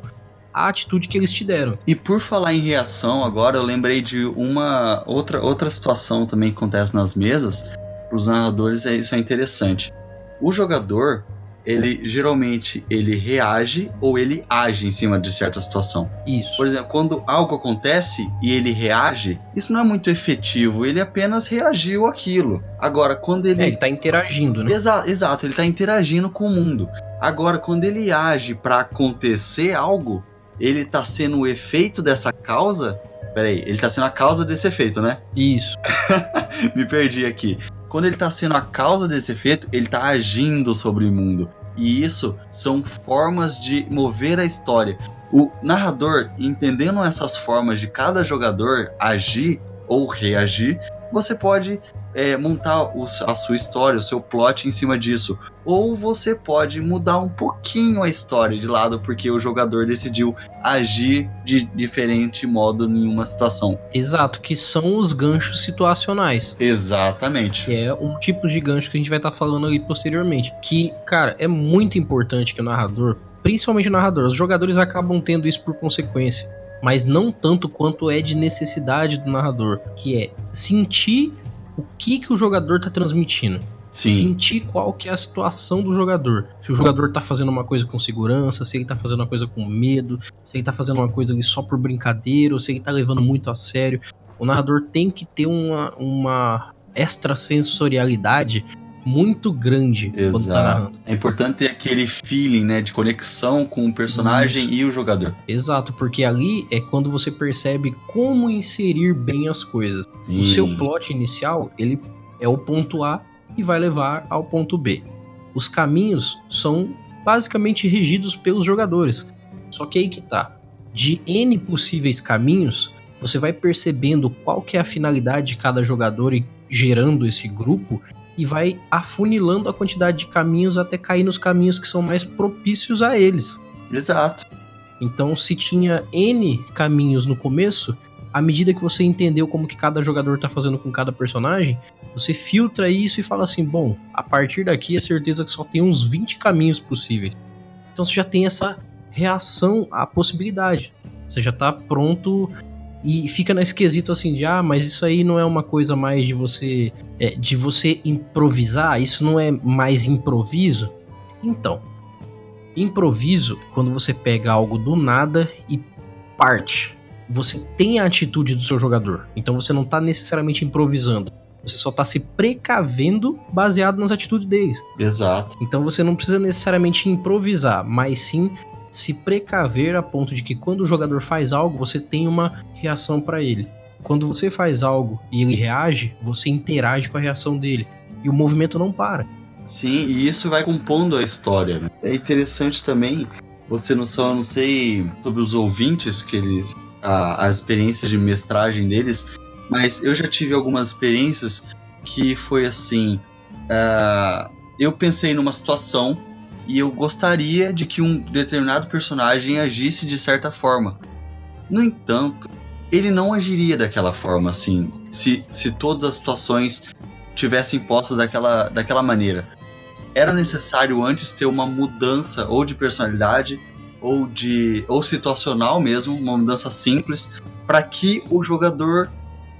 a atitude que eles te deram. E por falar em reação, agora eu lembrei de uma outra, outra situação também que acontece nas mesas. Para os narradores, é, isso é interessante. O jogador, ele geralmente ele reage ou ele age em cima de certa situação. Isso. Por exemplo, quando algo acontece e ele reage, isso não é muito efetivo, ele apenas reagiu àquilo. Agora, quando ele. É, ele tá interagindo, né? Exato, exato, ele tá interagindo com o mundo. Agora, quando ele age para acontecer algo, ele tá sendo o efeito dessa causa. Peraí, ele tá sendo a causa desse efeito, né? Isso. Me perdi aqui. Quando ele tá sendo a causa desse efeito, ele tá agindo sobre o mundo. E isso são formas de mover a história. O narrador, entendendo essas formas de cada jogador agir ou reagir, você pode é, montar o, a sua história, o seu plot em cima disso. Ou você pode mudar um pouquinho a história de lado porque o jogador decidiu agir de diferente modo em uma situação. Exato, que são os ganchos situacionais. Exatamente. Que é um tipo de gancho que a gente vai estar tá falando ali posteriormente. Que, cara, é muito importante que o narrador, principalmente o narrador, os jogadores acabam tendo isso por consequência mas não tanto quanto é de necessidade do narrador, que é sentir o que, que o jogador está transmitindo. Sim. Sentir qual que é a situação do jogador. Se o jogador está fazendo uma coisa com segurança, se ele está fazendo uma coisa com medo, se ele está fazendo uma coisa ali só por brincadeira, ou se ele está levando muito a sério. O narrador tem que ter uma, uma extrasensorialidade muito grande Exato. quando tá narrando. É importante ter aquele feeling, né, de conexão com o personagem Isso. e o jogador. Exato, porque ali é quando você percebe como inserir bem as coisas. Sim. O seu plot inicial, ele é o ponto A e vai levar ao ponto B. Os caminhos são basicamente regidos pelos jogadores. Só que aí que tá. De N possíveis caminhos, você vai percebendo qual que é a finalidade de cada jogador e gerando esse grupo e vai afunilando a quantidade de caminhos até cair nos caminhos que são mais propícios a eles. Exato. Então, se tinha N caminhos no começo, à medida que você entendeu como que cada jogador tá fazendo com cada personagem, você filtra isso e fala assim: bom, a partir daqui é certeza que só tem uns 20 caminhos possíveis. Então você já tem essa reação à possibilidade. Você já tá pronto e fica nesse quesito assim de ah, mas isso aí não é uma coisa mais de você é, de você improvisar, isso não é mais improviso. Então, improviso quando você pega algo do nada e parte. Você tem a atitude do seu jogador, então você não está necessariamente improvisando. Você só está se precavendo baseado nas atitudes deles. Exato. Então você não precisa necessariamente improvisar, mas sim se precaver a ponto de que quando o jogador faz algo, você tem uma reação para ele. Quando você faz algo e ele reage, você interage com a reação dele. E o movimento não para. Sim, e isso vai compondo a história. Né? É interessante também, você não só não sei sobre os ouvintes que eles a, as experiências de mestragem deles, mas eu já tive algumas experiências que foi assim, uh, eu pensei numa situação e eu gostaria de que um determinado personagem agisse de certa forma. No entanto, ele não agiria daquela forma assim, se, se todas as situações tivessem postas daquela, daquela maneira. Era necessário antes ter uma mudança ou de personalidade ou de ou situacional mesmo, uma mudança simples, para que o jogador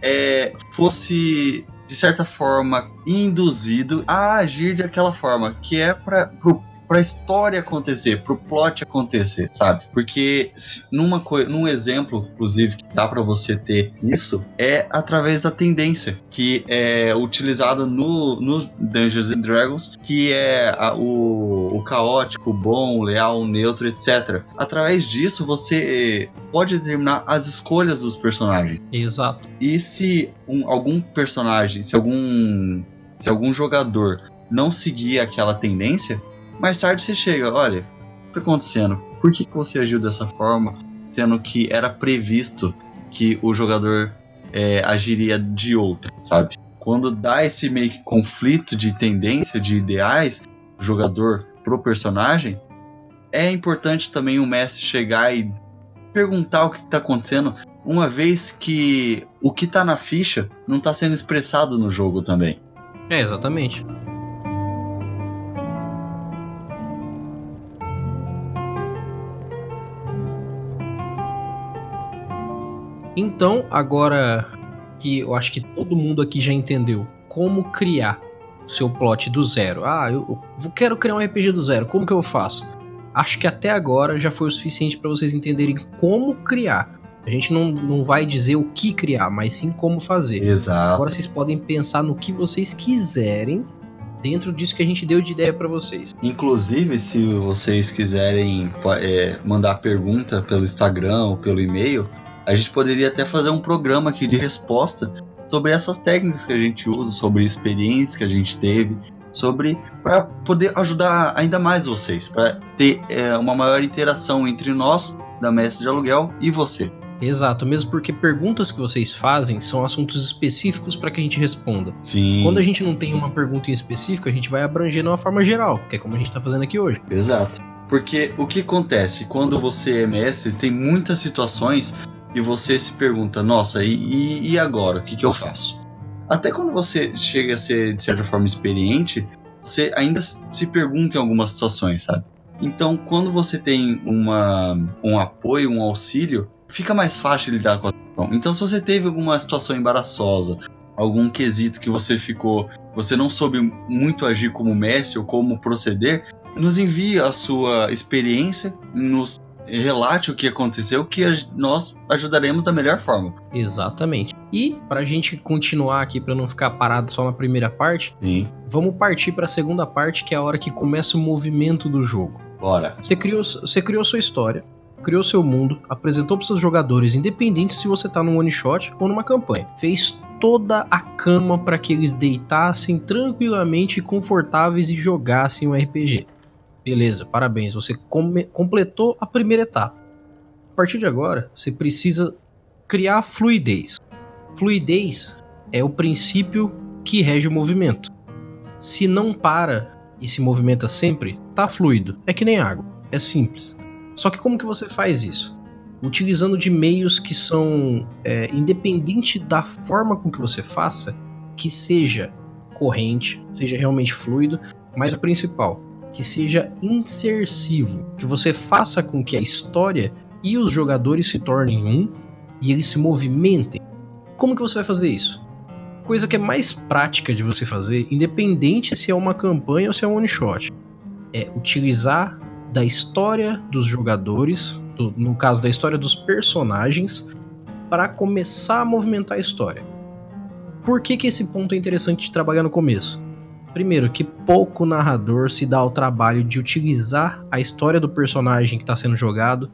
é, fosse de certa forma induzido a agir daquela forma, que é para pra história acontecer, pro plot acontecer, sabe? Porque numa num exemplo, inclusive, que dá para você ter isso, é através da tendência, que é utilizada no, nos Dungeons and Dragons, que é a, o, o caótico, o bom, o leal, o neutro, etc. Através disso, você pode determinar as escolhas dos personagens. Exato. E se um, algum personagem, se algum, se algum jogador não seguir aquela tendência, mais tarde você chega, olha, o que está acontecendo? Por que, que você agiu dessa forma, tendo que era previsto que o jogador é, agiria de outra, sabe? Quando dá esse meio que conflito de tendência, de ideais, jogador pro personagem, é importante também o mestre chegar e perguntar o que está acontecendo, uma vez que o que está na ficha não está sendo expressado no jogo também. É, exatamente. Então, agora que eu acho que todo mundo aqui já entendeu como criar o seu plot do zero. Ah, eu, eu quero criar um RPG do zero. Como que eu faço? Acho que até agora já foi o suficiente para vocês entenderem como criar. A gente não, não vai dizer o que criar, mas sim como fazer. Exato. Agora vocês podem pensar no que vocês quiserem dentro disso que a gente deu de ideia para vocês. Inclusive, se vocês quiserem é, mandar pergunta pelo Instagram ou pelo e-mail, a gente poderia até fazer um programa aqui de resposta sobre essas técnicas que a gente usa, sobre experiências que a gente teve, sobre para poder ajudar ainda mais vocês, para ter é, uma maior interação entre nós da mestre de aluguel e você. Exato, mesmo porque perguntas que vocês fazem são assuntos específicos para que a gente responda. Sim. Quando a gente não tem uma pergunta em específico, a gente vai abranger de uma forma geral, que é como a gente está fazendo aqui hoje. Exato. Porque o que acontece quando você é mestre, tem muitas situações e você se pergunta: nossa, e, e, agora? O que, que eu faço? Até quando você chega a ser, de certa forma, experiente, você ainda se pergunta em algumas situações, sabe? Então, quando você tem uma, um apoio, um auxílio, fica mais fácil lidar com a situação. Então, se você teve alguma situação embaraçosa, algum quesito que você ficou, você não soube muito agir como mestre ou como proceder, nos envie a sua experiência, nos relate o que aconteceu, que nós ajudaremos da melhor forma. Exatamente. E para a gente continuar aqui, para não ficar parado só na primeira parte, Sim. vamos partir para a segunda parte, que é a hora que começa o movimento do jogo. Bora. Você criou, você criou sua história, criou seu mundo, apresentou para seus jogadores, independente se você tá num one shot ou numa campanha. Fez toda a cama para que eles deitassem tranquilamente confortáveis e jogassem o um RPG. Beleza, parabéns, você completou a primeira etapa. A partir de agora, você precisa criar fluidez. Fluidez é o princípio que rege o movimento. Se não para e se movimenta sempre, tá fluido. É que nem água. É simples. Só que como que você faz isso? Utilizando de meios que são é, independente da forma com que você faça, que seja corrente, seja realmente fluido, mas o principal, que seja insersivo, que você faça com que a história e os jogadores se tornem um e eles se movimentem. Como que você vai fazer isso? Coisa que é mais prática de você fazer, independente se é uma campanha ou se é um one shot, é utilizar da história dos jogadores, do, no caso da história dos personagens, para começar a movimentar a história. Por que, que esse ponto é interessante de trabalhar no começo? Primeiro, que pouco narrador se dá ao trabalho de utilizar a história do personagem que está sendo jogado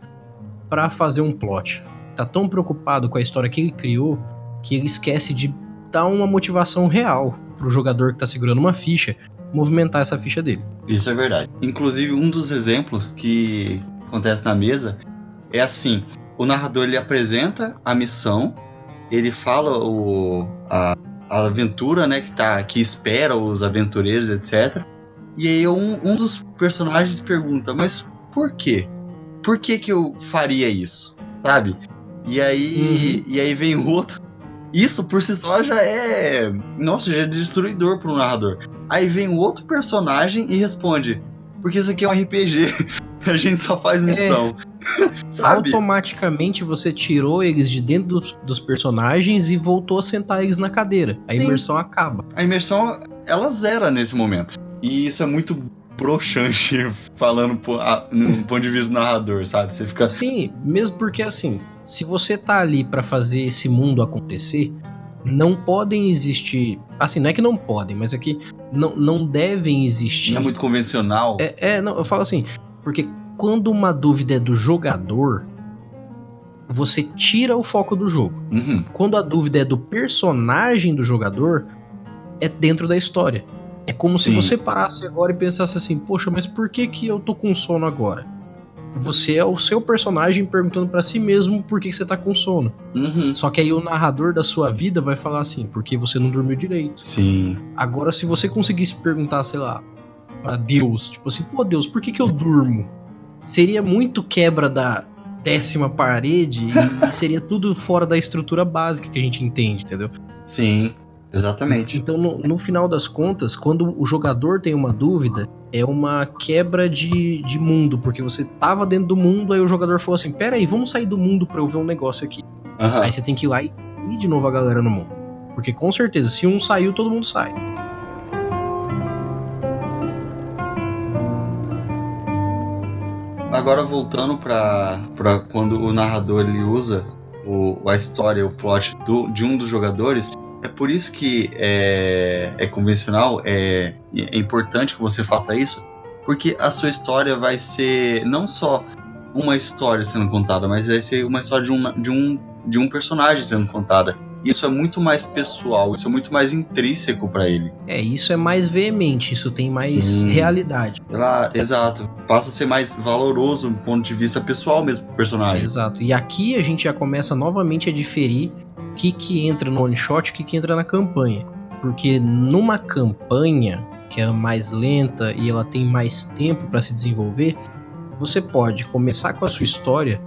para fazer um plot. Tá tão preocupado com a história que ele criou que ele esquece de dar uma motivação real pro jogador que tá segurando uma ficha movimentar essa ficha dele. Isso é verdade. Inclusive, um dos exemplos que acontece na mesa é assim: o narrador ele apresenta a missão, ele fala o, a, a aventura, né, que tá que espera os aventureiros, etc. E aí um, um dos personagens pergunta, mas por quê? Por que que eu faria isso? Sabe? E aí, uhum. e aí vem o outro. Isso por si só já é, nossa, já é destruidor para o narrador. Aí vem o outro personagem e responde: porque isso aqui é um RPG. A gente só faz missão. É. Automaticamente você tirou eles de dentro dos, dos, personagens e voltou a sentar eles na cadeira. A Sim. imersão acaba. A imersão, ela zera nesse momento. E isso é muito broxante falando no ponto de vista do narrador, sabe? Você fica. Sim, mesmo porque assim, se você tá ali para fazer esse mundo acontecer, não podem existir. Assim, não é que não podem, mas é que não, não devem existir. Não é muito convencional. É, é, não, eu falo assim, porque quando uma dúvida é do jogador, você tira o foco do jogo. Uhum. Quando a dúvida é do personagem do jogador, é dentro da história. É como se você parasse agora e pensasse assim: poxa, mas por que, que eu tô com sono agora? você é o seu personagem perguntando para si mesmo por que, que você tá com sono. Uhum. Só que aí o narrador da sua vida vai falar assim, porque você não dormiu direito. Sim. Agora, se você conseguisse perguntar, sei lá, pra Deus, tipo assim, pô, Deus, por que, que eu durmo? Seria muito quebra da décima parede e seria tudo fora da estrutura básica que a gente entende, entendeu? Sim. Exatamente. Então, no, no, final das contas, quando o jogador tem uma dúvida, é uma quebra de, de mundo, porque você tava dentro do mundo, aí o jogador falou assim: pera aí, vamos sair do mundo pra eu ver um negócio aqui. Uhum. Aí você tem que ir lá e ir de novo a galera no mundo. Porque com certeza, se um saiu, todo mundo sai. Agora voltando para quando o narrador ele usa o, a história, o plot do, de um dos jogadores, é por isso que é, é convencional, é, é importante que você faça isso, porque a sua história vai ser não só uma história sendo contada, mas vai ser uma história de, uma, de, um, de um personagem sendo contada. Isso é muito mais pessoal, isso é muito mais intrínseco para ele. É, isso é mais veemente, isso tem mais Sim. realidade. Ela, exato. Passa a ser mais valoroso do ponto de vista pessoal mesmo pro personagem. Exato. E aqui a gente já começa novamente a diferir o que, que entra no one shot e o que, que entra na campanha. Porque numa campanha que é mais lenta e ela tem mais tempo para se desenvolver, você pode começar com a sua história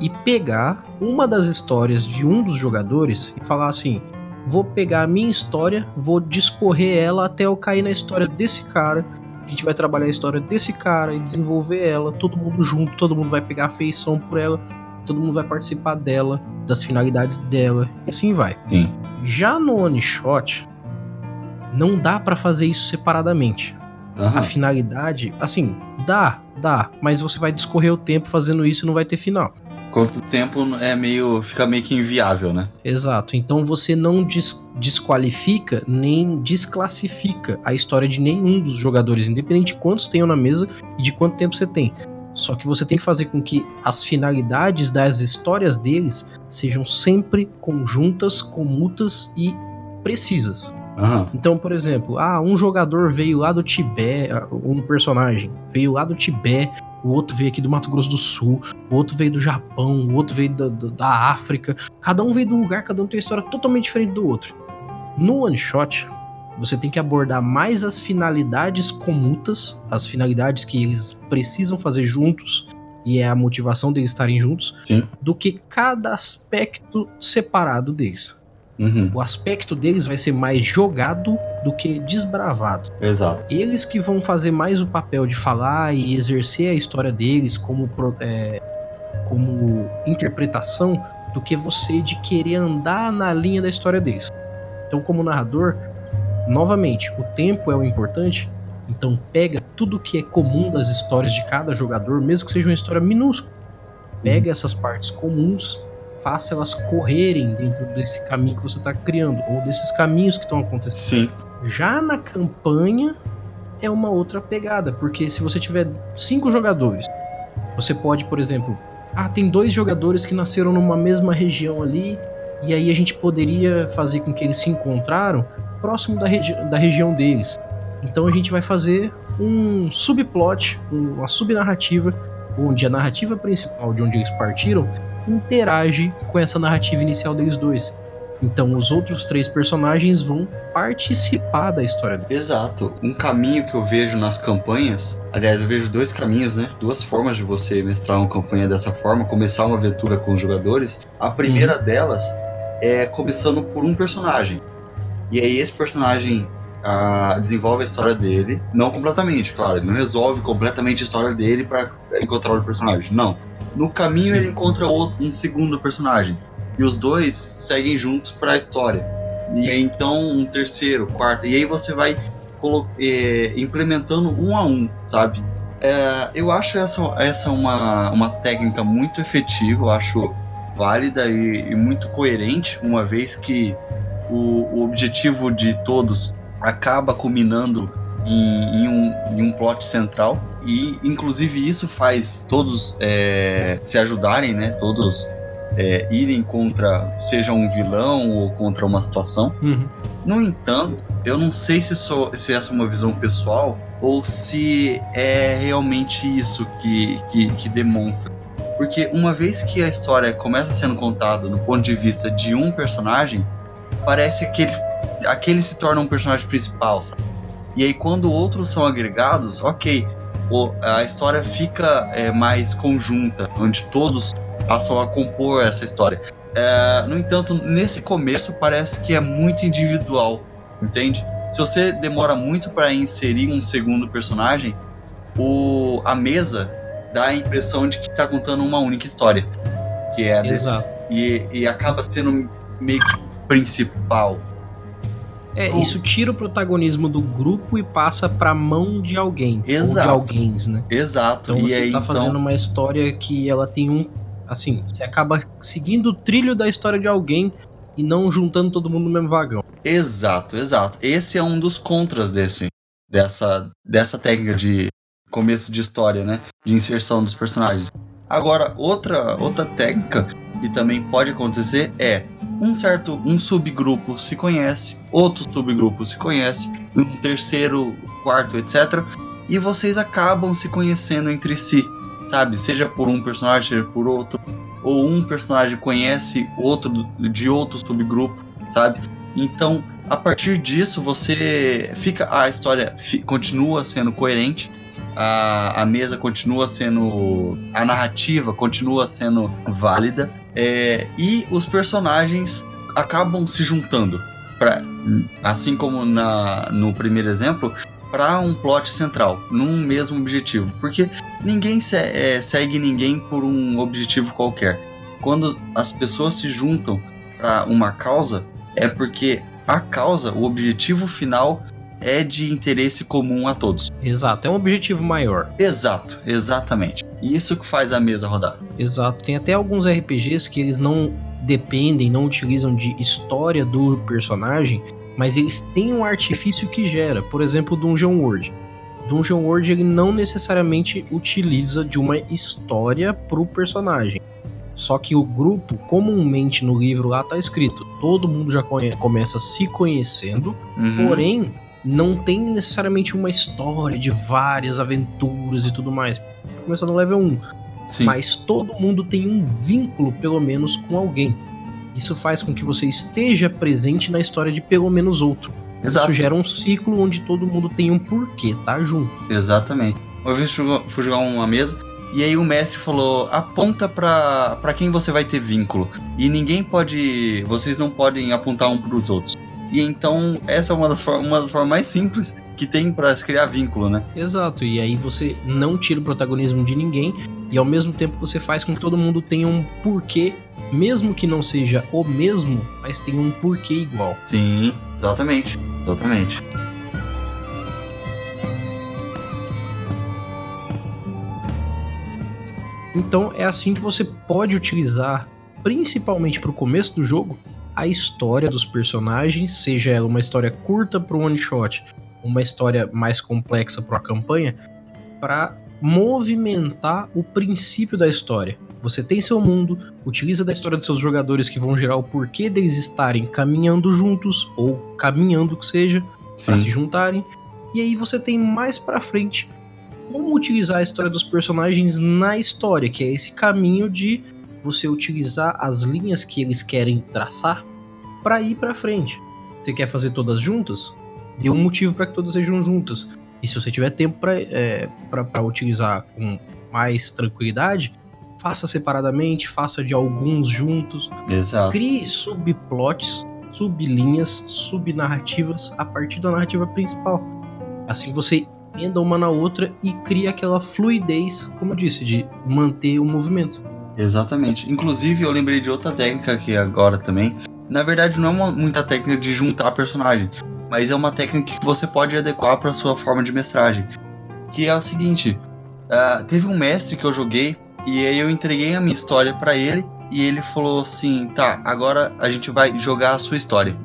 e pegar uma das histórias de um dos jogadores e falar assim: vou pegar a minha história, vou discorrer ela até eu cair na história desse cara. A gente vai trabalhar a história desse cara e desenvolver ela, todo mundo junto, todo mundo vai pegar afeição por ela, todo mundo vai participar dela, das finalidades dela, e assim vai. Sim. Já no one shot, não dá para fazer isso separadamente. Uhum. A finalidade, assim, dá, dá, mas você vai discorrer o tempo fazendo isso e não vai ter final. Quanto tempo é meio. fica meio que inviável, né? Exato. Então você não des desqualifica nem desclassifica a história de nenhum dos jogadores, independente de quantos tenham na mesa e de quanto tempo você tem. Só que você tem que fazer com que as finalidades das histórias deles sejam sempre conjuntas, comutas e precisas. Uhum. Então, por exemplo, ah, um jogador veio lá do Tibete, um personagem veio lá do Tibete o outro veio aqui do Mato Grosso do Sul, o outro veio do Japão, o outro veio da, da, da África. Cada um veio de um lugar, cada um tem uma história totalmente diferente do outro. No one shot, você tem que abordar mais as finalidades comutas, as finalidades que eles precisam fazer juntos e é a motivação deles estarem juntos, Sim. do que cada aspecto separado deles. Uhum. O aspecto deles vai ser mais jogado do que desbravado. Exato. Eles que vão fazer mais o papel de falar e exercer a história deles como, é, como interpretação do que você de querer andar na linha da história deles. Então, como narrador, novamente, o tempo é o importante. Então, pega tudo que é comum das histórias de cada jogador, mesmo que seja uma história minúscula. Pega uhum. essas partes comuns faça elas correrem dentro desse caminho que você está criando, ou desses caminhos que estão acontecendo. Sim. Já na campanha é uma outra pegada, porque se você tiver cinco jogadores, você pode, por exemplo, ah, tem dois jogadores que nasceram numa mesma região ali, e aí a gente poderia fazer com que eles se encontraram próximo da, regi da região deles. Então a gente vai fazer um subplot, uma subnarrativa, onde a narrativa principal de onde eles partiram interage com essa narrativa inicial deles dois. Então os outros três personagens vão participar da história. Exato. Um caminho que eu vejo nas campanhas, aliás, eu vejo dois caminhos, né? Duas formas de você mestrar uma campanha dessa forma, começar uma aventura com os jogadores. A primeira uhum. delas é começando por um personagem. E aí esse personagem desenvolve a história dele, não completamente, claro, ele não resolve completamente a história dele para encontrar outro personagem, não. No caminho Sim. ele encontra outro, um segundo personagem e os dois seguem juntos para a história. E aí, então um terceiro, quarto, e aí você vai é, implementando um a um, sabe? É, eu acho essa, essa uma, uma técnica muito efetiva, eu acho válida e, e muito coerente, uma vez que o, o objetivo de todos acaba culminando em, em, um, em um plot central e inclusive isso faz todos é, se ajudarem, né? Todos é, irem contra, seja um vilão ou contra uma situação. Uhum. No entanto, eu não sei se, sou, se essa é uma visão pessoal ou se é realmente isso que, que, que demonstra. Porque uma vez que a história começa sendo contada no ponto de vista de um personagem, parece que ele, aquele se torna um personagem principal, sabe? E aí quando outros são agregados, ok, a história fica é, mais conjunta, onde todos passam a compor essa história. É, no entanto, nesse começo parece que é muito individual, entende? Se você demora muito para inserir um segundo personagem, o, a mesa dá a impressão de que está contando uma única história, que é a desse, e, e acaba sendo meio que principal. É, isso tira o protagonismo do grupo e passa pra mão de alguém. Exato. Ou de alguém, né? Exato. Então e você aí, tá fazendo então... uma história que ela tem um. Assim, você acaba seguindo o trilho da história de alguém e não juntando todo mundo no mesmo vagão. Exato, exato. Esse é um dos contras desse, dessa, dessa técnica de começo de história, né? De inserção dos personagens. Agora, outra, outra técnica que também pode acontecer é um certo um subgrupo se conhece, outro subgrupo se conhece, um terceiro, quarto, etc. E vocês acabam se conhecendo entre si, sabe? Seja por um personagem, seja por outro, ou um personagem conhece outro de outro subgrupo, sabe? Então, a partir disso, você fica a história continua sendo coerente, a, a mesa continua sendo. a narrativa continua sendo válida, é, e os personagens acabam se juntando. Pra, assim como na, no primeiro exemplo, para um plot central, num mesmo objetivo. Porque ninguém se, é, segue ninguém por um objetivo qualquer. Quando as pessoas se juntam para uma causa, é porque a causa, o objetivo final é de interesse comum a todos. Exato, é um objetivo maior. Exato, exatamente. E isso que faz a mesa rodar. Exato, tem até alguns RPGs que eles não dependem, não utilizam de história do personagem, mas eles têm um artifício que gera. Por exemplo, Dungeon World. Dungeon World ele não necessariamente utiliza de uma história pro personagem. Só que o grupo, comumente no livro lá tá escrito, todo mundo já começa se conhecendo, uhum. porém não tem necessariamente uma história de várias aventuras e tudo mais. Começa no level 1. Sim. Mas todo mundo tem um vínculo, pelo menos, com alguém. Isso faz com que você esteja presente na história de pelo menos outro. Exato. Isso gera um ciclo onde todo mundo tem um porquê, tá junto. Exatamente. Uma vez fui jogar uma mesa e aí o mestre falou: aponta pra, pra quem você vai ter vínculo. E ninguém pode. Vocês não podem apontar um pros outros. E então, essa é uma das, uma das formas mais simples que tem para se criar vínculo, né? Exato, e aí você não tira o protagonismo de ninguém e ao mesmo tempo você faz com que todo mundo tenha um porquê, mesmo que não seja o mesmo, mas tenha um porquê igual. Sim, exatamente, exatamente. Então é assim que você pode utilizar, principalmente para o começo do jogo, a história dos personagens, seja ela uma história curta para um one shot, uma história mais complexa para a campanha, para movimentar o princípio da história. Você tem seu mundo, utiliza da história dos seus jogadores que vão gerar o porquê deles estarem caminhando juntos ou caminhando que seja para se juntarem. E aí você tem mais para frente como utilizar a história dos personagens na história, que é esse caminho de você utilizar as linhas que eles querem traçar para ir para frente. Você quer fazer todas juntas? Dê um motivo para que todas sejam juntas. E se você tiver tempo para é, utilizar com mais tranquilidade, faça separadamente, faça de alguns juntos. Exato. Crie subplots, sublinhas, subnarrativas a partir da narrativa principal. Assim você emenda uma na outra e cria aquela fluidez, como eu disse, de manter o movimento. Exatamente. Inclusive, eu lembrei de outra técnica aqui agora também. Na verdade, não é uma, muita técnica de juntar personagem, mas é uma técnica que você pode adequar para sua forma de mestragem. Que é o seguinte: uh, teve um mestre que eu joguei e aí eu entreguei a minha história para ele e ele falou assim: tá, agora a gente vai jogar a sua história.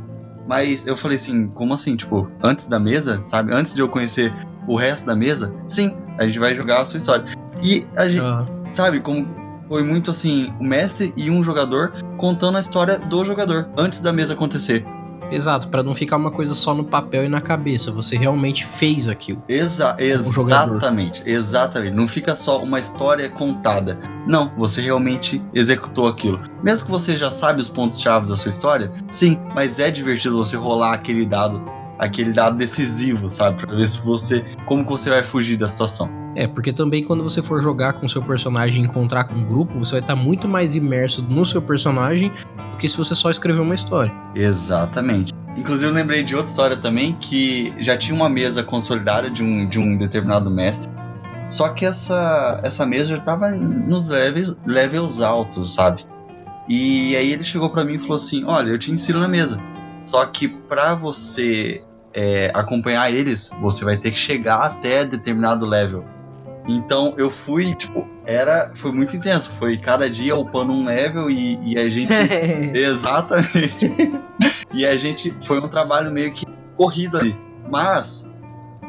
Mas eu falei assim: como assim? Tipo, antes da mesa, sabe? Antes de eu conhecer o resto da mesa, sim, a gente vai jogar a sua história. E a gente, uhum. sabe, como foi muito assim, o mestre e um jogador contando a história do jogador antes da mesa acontecer. Exato, para não ficar uma coisa só no papel e na cabeça, você realmente fez aquilo. Exa exatamente, exatamente. Não fica só uma história contada. Não, você realmente executou aquilo. Mesmo que você já sabe os pontos chaves da sua história, sim, mas é divertido você rolar aquele dado aquele dado decisivo, sabe? Pra ver se você. como que você vai fugir da situação. É, porque também quando você for jogar com seu personagem e encontrar com um grupo, você vai estar muito mais imerso no seu personagem do que se você só escrever uma história. Exatamente. Inclusive eu lembrei de outra história também que já tinha uma mesa consolidada de um, de um determinado mestre. Só que essa, essa mesa já estava nos levels, levels altos, sabe? E aí ele chegou para mim e falou assim: Olha, eu te ensino na mesa. Só que para você é, acompanhar eles, você vai ter que chegar até determinado level. Então eu fui, tipo, era. Foi muito intenso. Foi cada dia upando um level e, e a gente. exatamente. e a gente. Foi um trabalho meio que corrido ali. Mas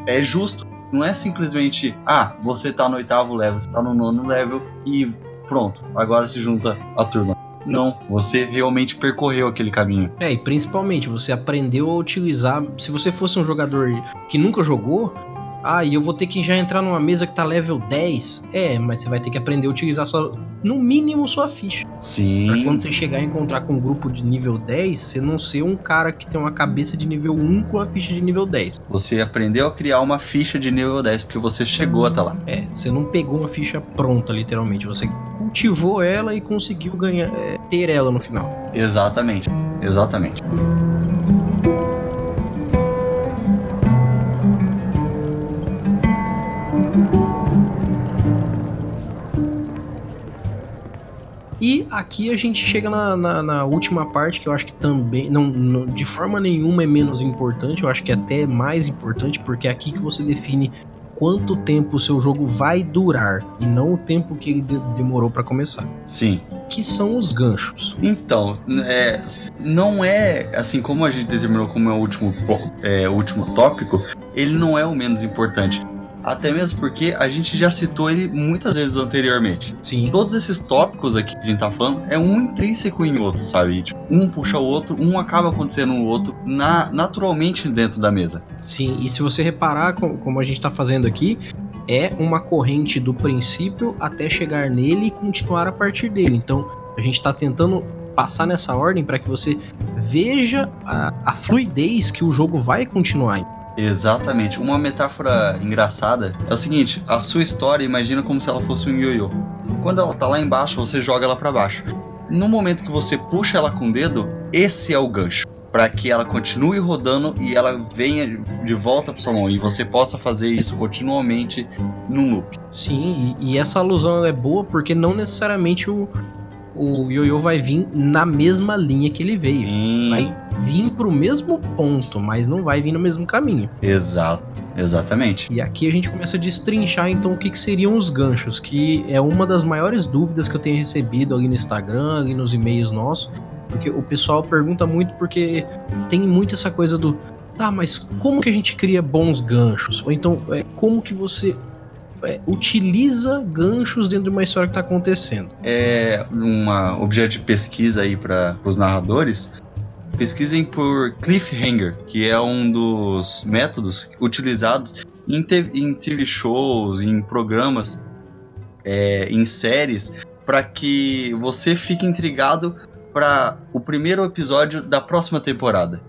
é justo. Não é simplesmente, ah, você tá no oitavo level, você tá no nono level e pronto, agora se junta a turma. Não, você realmente percorreu aquele caminho. É, e principalmente você aprendeu a utilizar. Se você fosse um jogador que nunca jogou, ah, e eu vou ter que já entrar numa mesa que tá level 10. É, mas você vai ter que aprender a utilizar sua, no mínimo sua ficha. Sim. Pra quando você chegar a encontrar com um grupo de nível 10, você não ser um cara que tem uma cabeça de nível 1 com a ficha de nível 10. Você aprendeu a criar uma ficha de nível 10 porque você chegou até lá. É, você não pegou uma ficha pronta, literalmente. Você cultivou ela e conseguiu ganhar, é, ter ela no final. Exatamente. Exatamente. E aqui a gente chega na, na, na última parte, que eu acho que também, não, não- de forma nenhuma é menos importante, eu acho que é até mais importante, porque é aqui que você define quanto tempo o seu jogo vai durar, e não o tempo que ele de- demorou pra começar. Sim. Que são os ganchos. Então, é, não é assim como a gente determinou como é o último, é, o último tópico, ele não é o menos importante. Até mesmo porque a gente já citou ele muitas vezes anteriormente. Sim. Todos esses tópicos aqui que a gente tá falando é um intrínseco em outro, sabe? Tipo, um puxa o outro, um acaba acontecendo no outro na, naturalmente dentro da mesa. Sim, e se você reparar, com- como a gente tá fazendo aqui, é uma corrente do princípio até chegar nele e continuar a partir dele. Então, a gente tá tentando passar nessa ordem para que você veja a, a fluidez que o jogo vai continuar. Exatamente. Uma metáfora engraçada é o seguinte: a sua história imagina como se ela fosse um ioiô. Quando ela tá lá embaixo, você joga ela para baixo. No momento que você puxa ela com o dedo, esse é o gancho. Para que ela continue rodando e ela venha de volta para sua mão e você possa fazer isso continuamente num loop. Sim, e, essa alusão é boa porque não necessariamente o, o ioiô vai vir na mesma linha que ele veio. Sim. Vai vir pro mesmo ponto, mas não vai vir no mesmo caminho. Exato. Exatamente. E aqui a gente começa a destrinchar então o que, que seriam os ganchos, que é uma das maiores dúvidas que eu tenho recebido ali no Instagram, ali nos e-mails nossos, porque o pessoal pergunta muito porque tem muito essa coisa do tá, mas como que a gente cria bons ganchos? Ou então, é, como que você é, utiliza ganchos dentro de uma história que tá acontecendo? é uma objeto de pesquisa aí para os narradores. Pesquisem por cliffhanger, que é um dos métodos utilizados em, em TV shows, em programas, é, em séries, para que você fique intrigado para o primeiro episódio da próxima temporada.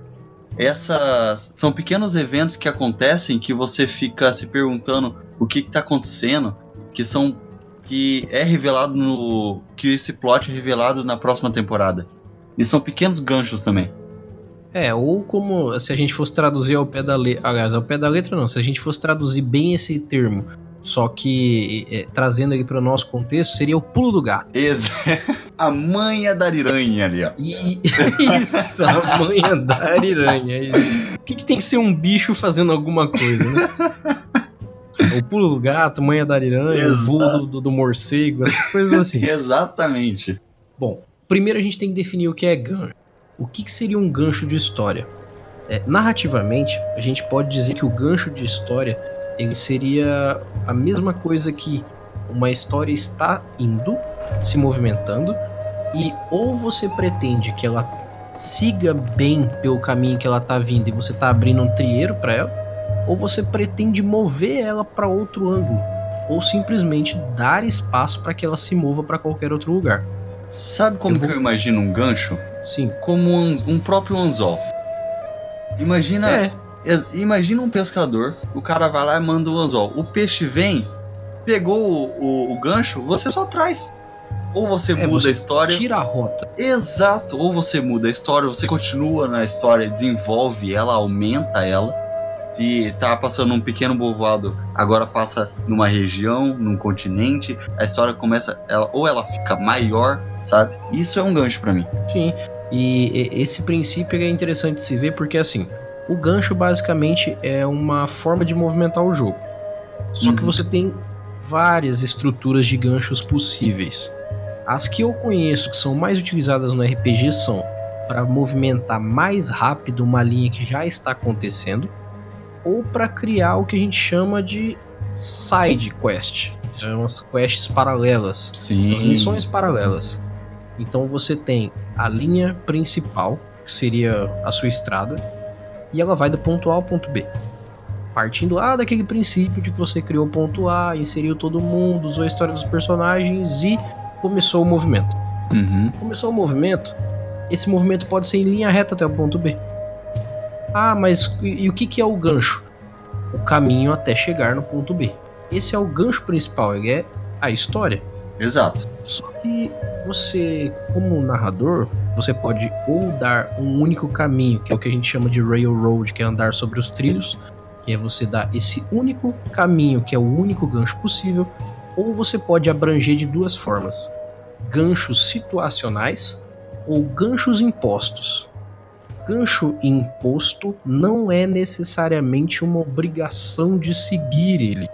Essas são pequenos eventos que acontecem que você fica se perguntando o que está acontecendo, que são que é revelado no. que esse plot é revelado na próxima temporada. E são pequenos ganchos também. É, ou como se a gente fosse traduzir ao pé da letra. Aliás, ao pé da letra não, se a gente fosse traduzir bem esse termo, só que é, trazendo ele para o nosso contexto, seria o pulo do gato. Ex a manha da ariranha ali, ó. E isso, a manha da ariranha. O que, que tem que ser um bicho fazendo alguma coisa, né? O pulo do gato, manha da ariranha, o Exato. voo do, do morcego, essas coisas assim. Exatamente. Bom, primeiro a gente tem que definir o que é gancho. O que, que seria um gancho de história? É, narrativamente, a gente pode dizer que o gancho de história ele seria a mesma coisa que uma história está indo, se movimentando, e ou você pretende que ela siga bem pelo caminho que ela está vindo e você está abrindo um trieiro para ela, ou você pretende mover ela para outro ângulo, ou simplesmente dar espaço para que ela se mova para qualquer outro lugar. Sabe como Eu vou- que eu imagino um gancho? Sim. Como um, um próprio anzol. Imagina. É, Imagina um pescador, o cara vai lá e manda o anzol. O peixe vem, pegou o, o- o gancho, você só traz. Ou você É, muda você a história. tira a rota. Exato. Ou você muda a história, você continua na história, desenvolve ela, aumenta ela. E tá passando um pequeno povoado, agora passa numa região, num continente. A história começa, ela, ou ela fica maior, sabe? Isso é um gancho pra mim. Sim. E e- esse princípio é interessante de se ver porque assim, o gancho basicamente é uma forma de movimentar o jogo. Só que Uhum. você tem várias estruturas de ganchos possíveis. As que eu conheço que são mais utilizadas no RPG são para movimentar mais rápido uma linha que já está acontecendo ou para criar o que a gente chama de side quest. São as quests paralelas. Sim. as missões paralelas. Então você tem a linha principal, que seria a sua estrada, e ela vai do ponto A ao ponto B. Partindo lá daquele princípio de que você criou o ponto A, inseriu todo mundo, usou a história dos personagens e começou o movimento. Uhum. Começou o movimento, esse movimento pode ser em linha reta até o ponto B. Ah, mas e, e o que, que é o gancho? O caminho até chegar no ponto B. Esse é o gancho principal, ele é a história. Exato. Só que você, como narrador, você pode ou dar um único caminho, que é o que a gente chama de railroad, que é andar sobre os trilhos, que é você dar esse único caminho, que é o único gancho possível, ou você pode abranger de duas formas: ganchos situacionais ou ganchos impostos. Gancho imposto não é necessariamente uma obrigação de seguir ele,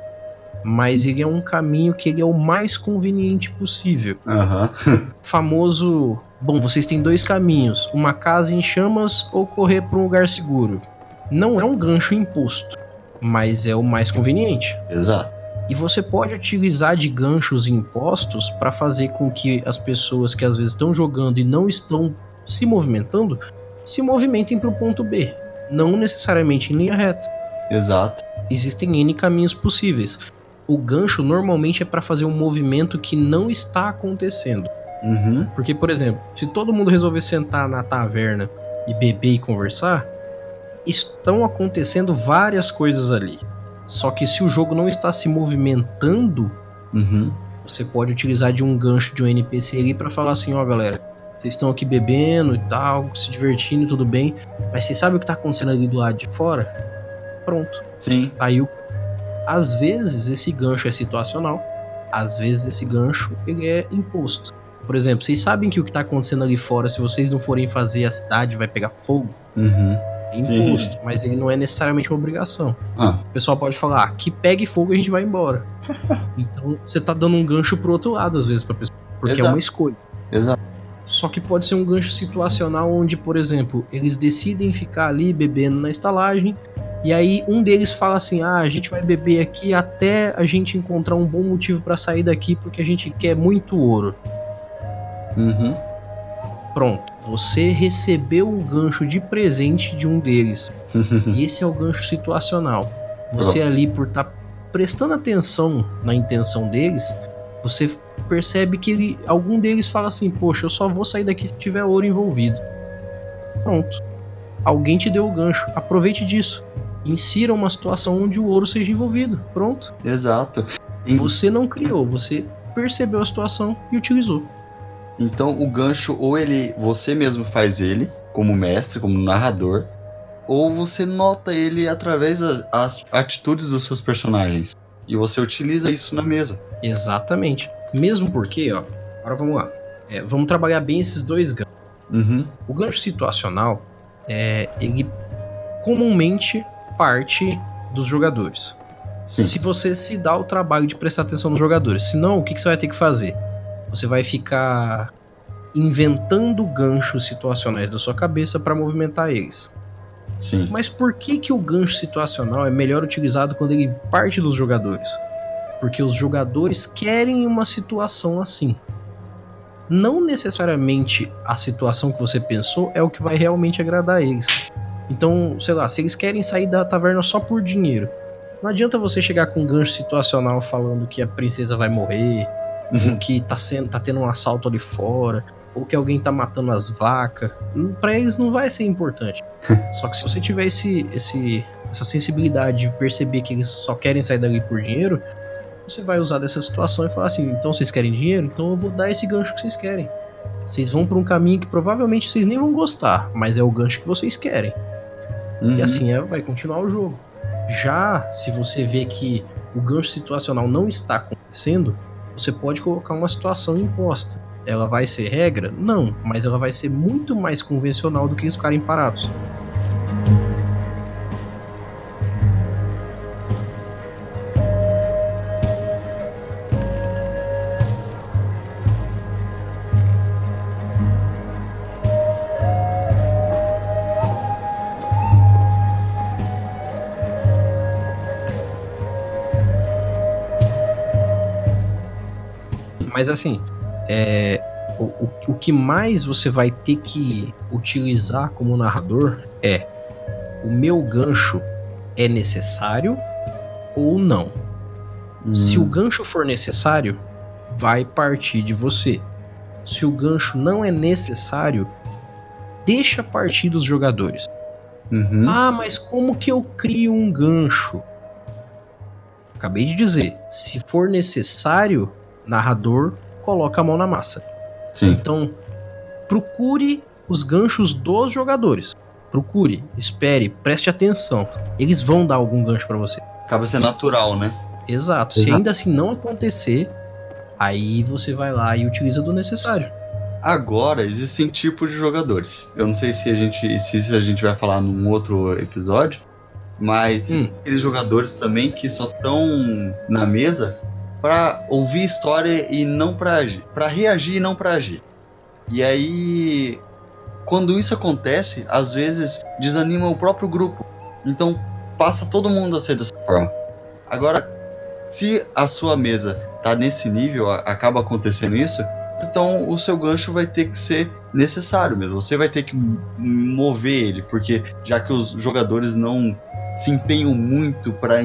mas ele é um caminho que ele é o mais conveniente possível. Aham. Famoso, bom, vocês têm dois caminhos, uma casa em chamas ou correr para um lugar seguro. Não é um gancho imposto, mas é o mais conveniente. Exato. E você pode utilizar de ganchos impostos para fazer com que as pessoas que às vezes estão jogando e não estão se movimentando se movimentem para o ponto B, não necessariamente em linha reta. Exato. Existem N caminhos possíveis. O gancho normalmente é para fazer um movimento que não está acontecendo. Uhum. Porque, por exemplo, se todo mundo resolver sentar na taverna e beber e conversar, estão acontecendo várias coisas ali. Só que se o jogo não está se movimentando, Uhum. você pode utilizar de um gancho de um NPC ali para falar assim, ó, galera, vocês estão aqui bebendo e tal, se divertindo, tudo bem, mas vocês sabem o que tá acontecendo ali do lado de fora? Pronto, Sim. aí o... Às vezes esse gancho é situacional, às vezes esse gancho ele é imposto. Por exemplo, vocês sabem que o que tá acontecendo ali fora, se vocês não forem fazer a cidade vai pegar fogo? Uhum. É imposto, mas ele não é necessariamente uma obrigação. Ah, O pessoal pode falar, ah, que pegue fogo e a gente vai embora. então você tá dando um gancho pro outro lado, às vezes, pra pessoa. Porque é Exato. uma escolha. exato. Só que pode ser um gancho situacional onde, por exemplo, eles decidem ficar ali bebendo na estalagem. E aí um deles fala assim: ah, a gente vai beber aqui até a gente encontrar um bom motivo pra sair daqui porque a gente quer muito ouro. Uhum. Pronto, você recebeu um gancho de presente de um deles. E esse é o gancho situacional. Você ali, por estar prestando atenção na intenção deles, você percebe que ele- algum deles fala assim: Poxa, eu só vou sair daqui se tiver ouro envolvido. Pronto. Alguém te deu o gancho. Aproveite disso. Insira uma situação onde o ouro seja envolvido. Pronto. Exato. E- Você não criou, você percebeu a situação e utilizou. Então o gancho ou ele você mesmo faz ele como mestre, como narrador, ou você nota ele através das as atitudes dos seus personagens e você utiliza isso na mesa. Exatamente. Mesmo porque, ó, agora vamos lá. É, vamos trabalhar bem esses dois ganchos. Uhum. O gancho situacional, é, ele comumente parte dos jogadores. Sim. Se você se dá o trabalho de prestar atenção nos jogadores. Senão, o que, que você vai ter que fazer? Você vai ficar inventando ganchos situacionais da sua cabeça para movimentar eles. Sim. Mas por que, que o gancho situacional é melhor utilizado quando ele parte dos jogadores? Porque os jogadores querem uma situação assim. Não necessariamente a situação que você pensou é o que vai realmente agradar eles. Então, sei lá, se eles querem sair da taverna só por dinheiro, não adianta você chegar com um gancho situacional falando que a princesa vai morrer, Uhum. que tá, sendo, tá tendo um assalto ali fora, ou que alguém tá matando as vacas. Hum, Pra eles não vai ser importante. Só que se você tiver esse, esse, essa sensibilidade de perceber que eles só querem sair dali por dinheiro, você vai usar dessa situação e falar assim: então vocês querem dinheiro? Então eu vou dar esse gancho que vocês querem. Vocês vão pra um caminho que provavelmente vocês nem vão gostar, mas é o gancho que vocês querem. Uhum. E assim é, vai continuar o jogo. Já se você vê que o gancho situacional não está acontecendo, você pode colocar uma situação imposta. Ela vai ser regra? Não, mas ela vai ser muito mais convencional do que eles ficarem parados. Mas assim, é, o, o, o que mais você vai ter que utilizar como narrador é o meu gancho é necessário ou não. Hum, Se o gancho for necessário, vai partir de você. Se o gancho não é necessário, deixa partir dos jogadores. uhum. Ah, mas como que eu crio um gancho? Acabei de dizer, se for necessário, narrador coloca a mão na massa. Sim. Então, procure os ganchos dos jogadores. Procure, espere, preste atenção. Eles vão dar algum gancho pra você. Acaba sendo natural, né? Exato. Se Exato. ainda assim não acontecer, aí você vai lá e utiliza do necessário. Agora, existem tipos de jogadores. Eu não sei se a gente, se isso a gente vai falar num outro episódio, mas Hum. aqueles jogadores também que só estão na mesa pra ouvir história e não pra agir, Pra reagir e não pra agir. E aí, quando isso acontece, às vezes desanima o próprio grupo. Então, passa todo mundo a ser dessa forma. Agora, se a sua mesa tá nesse nível, acaba acontecendo isso, então o seu gancho vai ter que ser necessário mesmo. Você vai ter que mover ele, porque já que os jogadores não se empenham muito para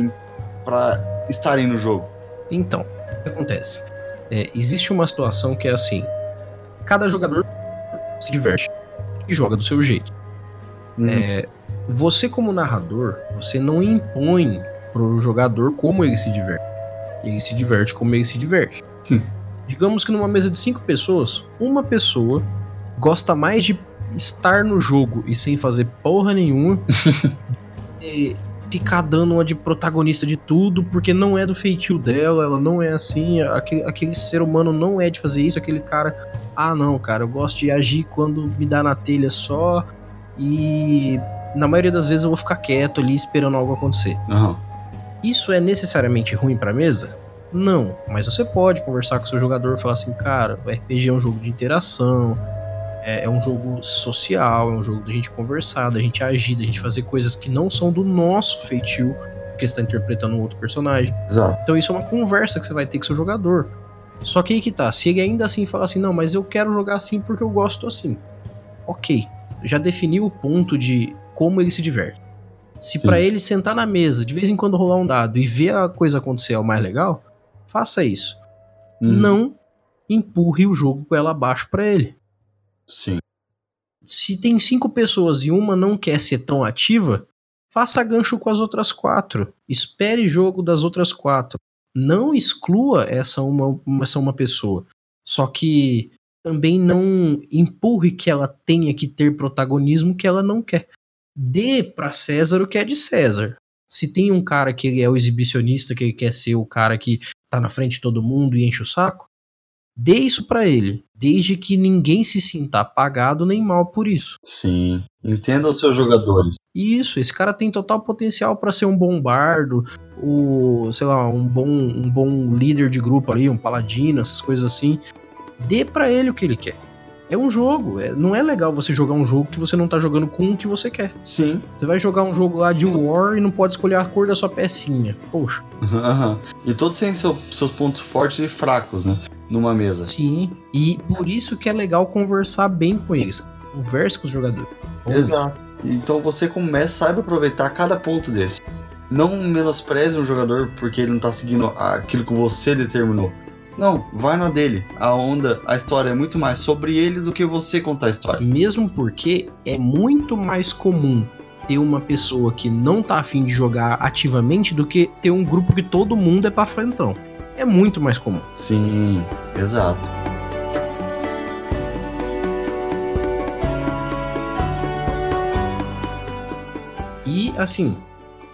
para estarem no jogo. Então, o que acontece? É, existe uma situação que é assim: cada jogador se diverte e joga do seu jeito. É, você, como narrador, você não impõe pro jogador como ele se diverte. Ele se diverte como ele se diverte. Hum. Digamos que numa mesa de cinco pessoas, uma pessoa gosta mais de estar no jogo e sem fazer porra nenhuma e ficar dando uma de protagonista de tudo, porque não é do feitio dela, ela não é assim, aquele, aquele ser humano não é de fazer isso, aquele cara, ah não, cara, eu gosto de agir quando me dá na telha só e na maioria das vezes eu vou ficar quieto ali esperando algo acontecer. Aham. Isso é necessariamente ruim pra mesa? Não, mas você pode conversar com seu jogador e falar assim, cara, o RPG é um jogo de interação, é, é um jogo social, é um jogo da gente conversar, da gente agir, da gente fazer coisas que não são do nosso feitio, porque você tá interpretando um outro personagem. Exato. Então isso é uma conversa que você vai ter com seu jogador. Só que aí que tá, se ele ainda assim falar assim, não, mas eu quero jogar assim porque eu gosto assim. Ok, já definiu o ponto de como ele se diverte. Se pra ele sentar na mesa, de vez em quando rolar um dado e ver a coisa acontecer é o mais legal, faça isso. Uhum. Não empurre o jogo com ela abaixo pra ele. Sim. Se tem cinco pessoas e uma não quer ser tão ativa, faça gancho com as outras quatro. Espere jogo das outras quatro. Não exclua essa uma, essa uma pessoa. Só que também não empurre que ela tenha que ter protagonismo que ela não quer. Dê pra César o que é de César. Se tem um cara que é o exibicionista, que quer ser o cara que tá na frente de todo mundo e enche o saco, dê isso pra ele, desde que ninguém se sinta apagado nem mal por isso. Sim. Entenda os seus jogadores. Isso, esse cara tem total potencial pra ser um bom bardo, o, sei lá, um bom, um bom líder de grupo ali, um paladino, essas coisas assim. Dê pra ele o que ele quer. É um jogo, é- não é legal você jogar um jogo que você não tá jogando com o que você quer. Sim. Você vai jogar um jogo lá de War e não pode escolher a cor da sua pecinha. Poxa, Aham. E todos têm seu- seus pontos fortes e fracos, né? Numa mesa. sim. E por isso que é legal conversar bem com eles. Converse com os jogadores. Exato. Então você, mestre, saiba aproveitar cada ponto desse. Não menospreze um jogador porque ele não tá seguindo aquilo que você determinou. Não, vai na dele. A onda, a história é muito mais sobre ele do que você contar a história. Mesmo porque é muito mais comum ter uma pessoa que não tá afim de jogar ativamente do que ter um grupo que todo mundo é pra frentão. É muito mais comum. Sim, exato. E assim,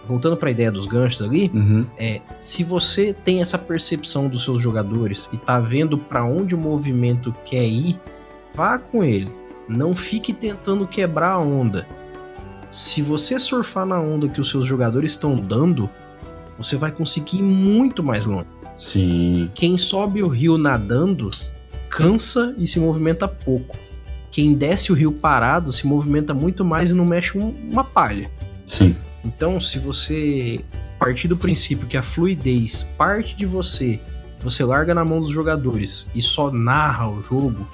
voltando pra ideia dos ganchos ali, Uhum. é se você tem essa percepção dos seus jogadores e tá vendo pra onde o movimento quer ir, vá com ele. Não fique tentando quebrar a onda. Se você surfar na onda que os seus jogadores estão dando, você vai conseguir ir muito mais longe. Sim. Quem sobe o rio nadando cansa e se movimenta pouco. Quem desce o rio parado se movimenta muito mais e não mexe um- uma palha. Sim. Então, se você partir do princípio que a fluidez parte de você, você larga na mão dos jogadores e só narra o jogo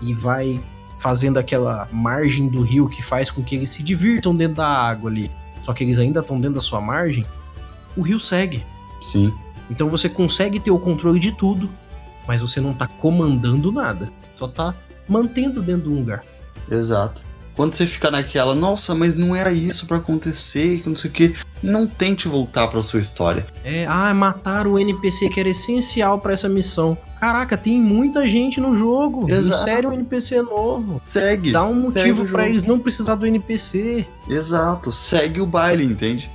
e vai fazendo aquela margem do rio que faz com que eles se divirtam dentro da água ali. Só que eles ainda estão dentro da sua margem, o rio segue. Sim. Então você consegue ter o controle de tudo, mas você não tá comandando nada. Só tá mantendo dentro do lugar. Exato. Quando você fica naquela, nossa, mas não era isso pra acontecer, que não sei o que, não tente voltar pra sua história. É, ah, mataram o NPC que era essencial pra essa missão. Caraca, tem muita gente no jogo. Exato. Insere um NPC novo. Segue. Dá um motivo jogo. eles não precisar do NPC. Exato, segue o baile, entende?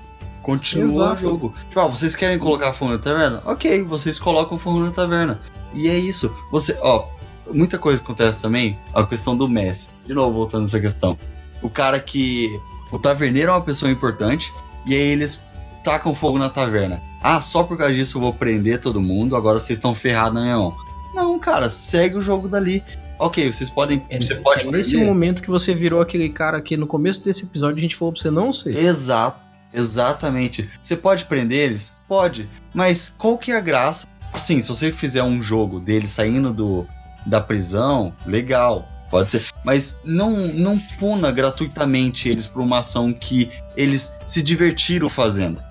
Continua Exato. o jogo. Tipo, ah, vocês querem colocar fogo na taverna? Ok, vocês colocam fogo na taverna. E é isso. Você, ó, muita coisa acontece também, a questão do mestre. De novo, voltando nessa questão. O cara que. O taverneiro é uma pessoa importante, e aí eles tacam fogo na taverna. Ah, só por causa disso eu vou prender todo mundo, agora vocês estão ferrados na minha mão. Não, cara, segue o jogo dali. Ok, vocês podem. É, você pode é nesse momento que você virou aquele cara que no começo desse episódio a gente falou pra você não ser. Exato, exatamente. Você pode prender eles? Pode. Mas qual que é a graça? Assim, se você fizer um jogo deles saindo do, da prisão, legal. Pode ser. Mas não, não puna gratuitamente eles por uma ação que eles se divertiram fazendo.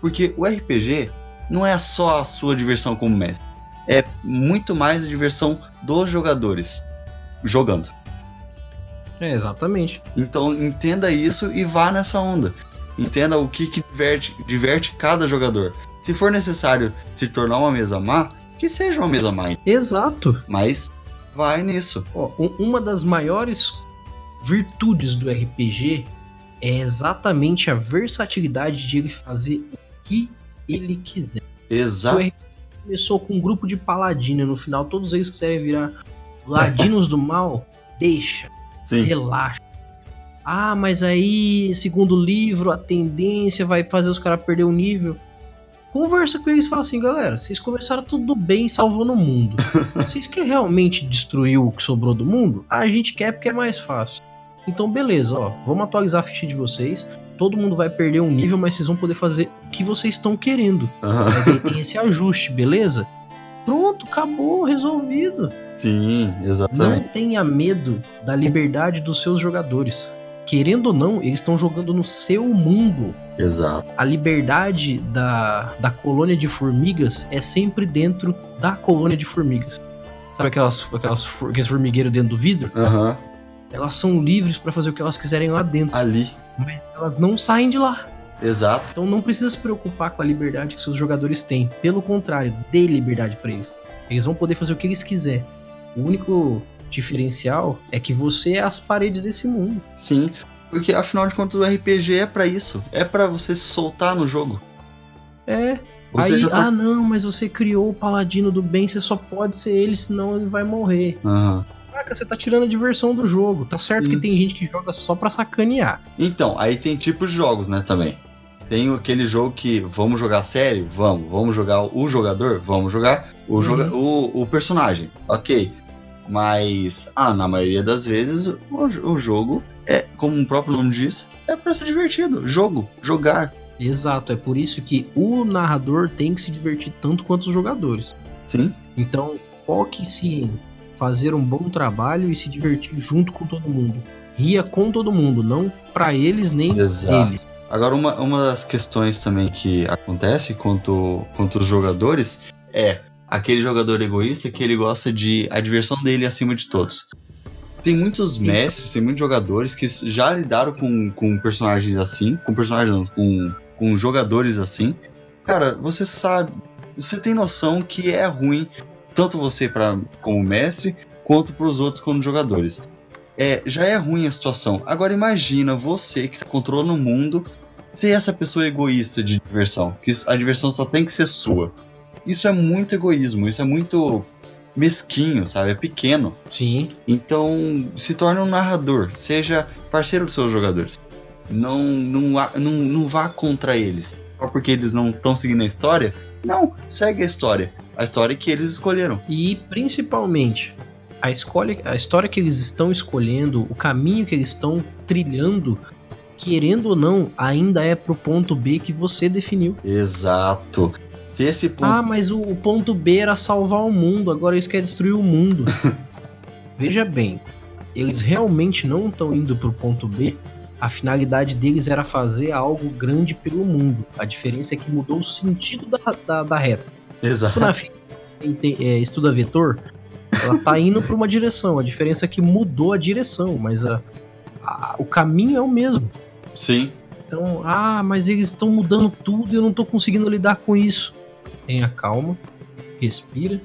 Porque o RPG não é só a sua diversão como mestre. É muito mais a diversão dos jogadores jogando. É, exatamente. Então entenda isso e vá nessa onda. Entenda o que, que diverte, diverte cada jogador. Se for necessário se tornar uma mesa má, que seja uma mesa má. Exato. Mas vai nisso. Um- uma das maiores virtudes do RPG é exatamente a versatilidade de ele fazer o que ele quiser. Se o Exato. RPG começou com um grupo de paladino e no final todos eles quiserem virar ladinos do mal, deixa, Sim. relaxa. Ah, mas aí, segundo livro, a tendência vai fazer os caras perder o nível. Conversa com eles e fala assim, galera, vocês começaram tudo bem salvando o mundo. Vocês querem realmente destruir o que sobrou do mundo? Ah, a gente quer porque é mais fácil. Então, beleza, ó, vamos atualizar a ficha de vocês. Todo mundo vai perder um nível, mas vocês vão poder fazer o que vocês estão querendo. Aham. Mas aí tem esse ajuste, beleza? Pronto, acabou, resolvido. Sim, Não exatamente. tenha medo da liberdade dos seus jogadores. Querendo ou não, eles estão jogando no seu mundo. Exato. A liberdade da, da colônia de formigas é sempre dentro da colônia de formigas. Sabe aquelas, aquelas, aqueles formigueiros dentro do vidro? Aham. Elas são livres pra fazer o que elas quiserem lá dentro, Ali. mas elas não saem de lá. Exato. Então não precisa se preocupar com a liberdade que seus jogadores têm. Pelo contrário, dê liberdade pra eles. Eles vão poder fazer o que eles quiserem. O único diferencial é que você é as paredes desse mundo. Sim. Porque afinal de contas o RPG é pra isso. É pra você se soltar no jogo. É. Você Aí, tá- ah não, mas você criou o paladino do bem, você só pode ser ele, senão ele vai morrer. Aham. Caraca, você tá tirando a diversão do jogo. Tá certo Sim. que tem gente que joga só pra sacanear. Então, aí tem tipos de jogos, né, também. Tem aquele jogo que vamos jogar sério? Vamos. Vamos jogar o jogador? Vamos jogar o, joga o, o personagem. Ok. Mas, ah, na maioria das vezes, o, o jogo é, como o próprio nome diz, é pra ser divertido. Jogo, jogar. Exato, é por isso que o narrador tem que se divertir tanto quanto os jogadores. Sim, Então, foque-se em fazer um bom trabalho e se divertir junto com todo mundo. Ria com todo mundo, não pra eles nem Exato. eles. Agora, uma, uma das questões também que acontece quanto, quanto os jogadores é aquele jogador egoísta que ele gosta de a diversão dele acima de todos. Tem muitos mestres, tem muitos jogadores que já lidaram com, com personagens assim, com personagens não, com, com jogadores assim. Cara, você sabe, você tem noção que é ruim, tanto você pra, como mestre, quanto pros outros como jogadores. É, já é ruim a situação. Agora imagina você que tá controlando o mundo ser essa pessoa egoísta de diversão, que a diversão só tem que ser sua. Isso é muito egoísmo, isso é muito mesquinho, sabe? É pequeno. Sim, Então, se torne um narrador, seja parceiro dos seus jogadores. Não, não, não, não vá contra eles. Só porque eles não estão seguindo a história? Não, segue a história. A história que eles escolheram. e principalmente a escolha, a história que eles estão escolhendo, o caminho que eles estão trilhando, querendo ou não, ainda é pro ponto B que você definiu. Exato. Se esse ponto. Ah, mas o, o ponto B era salvar o mundo, agora eles querem destruir o mundo. veja bem, eles realmente não estão indo pro ponto B. A finalidade deles era fazer algo grande pelo mundo. A diferença é que mudou o sentido da, da, da reta. Exato. Quando a fi- quem tem- é, estuda vetor, ela tá indo para uma direção. A diferença é que mudou a direção, mas a- a- o caminho é o mesmo. Sim. Então, ah, mas eles estão mudando tudo e eu não tô conseguindo lidar com isso. Tenha calma, respira,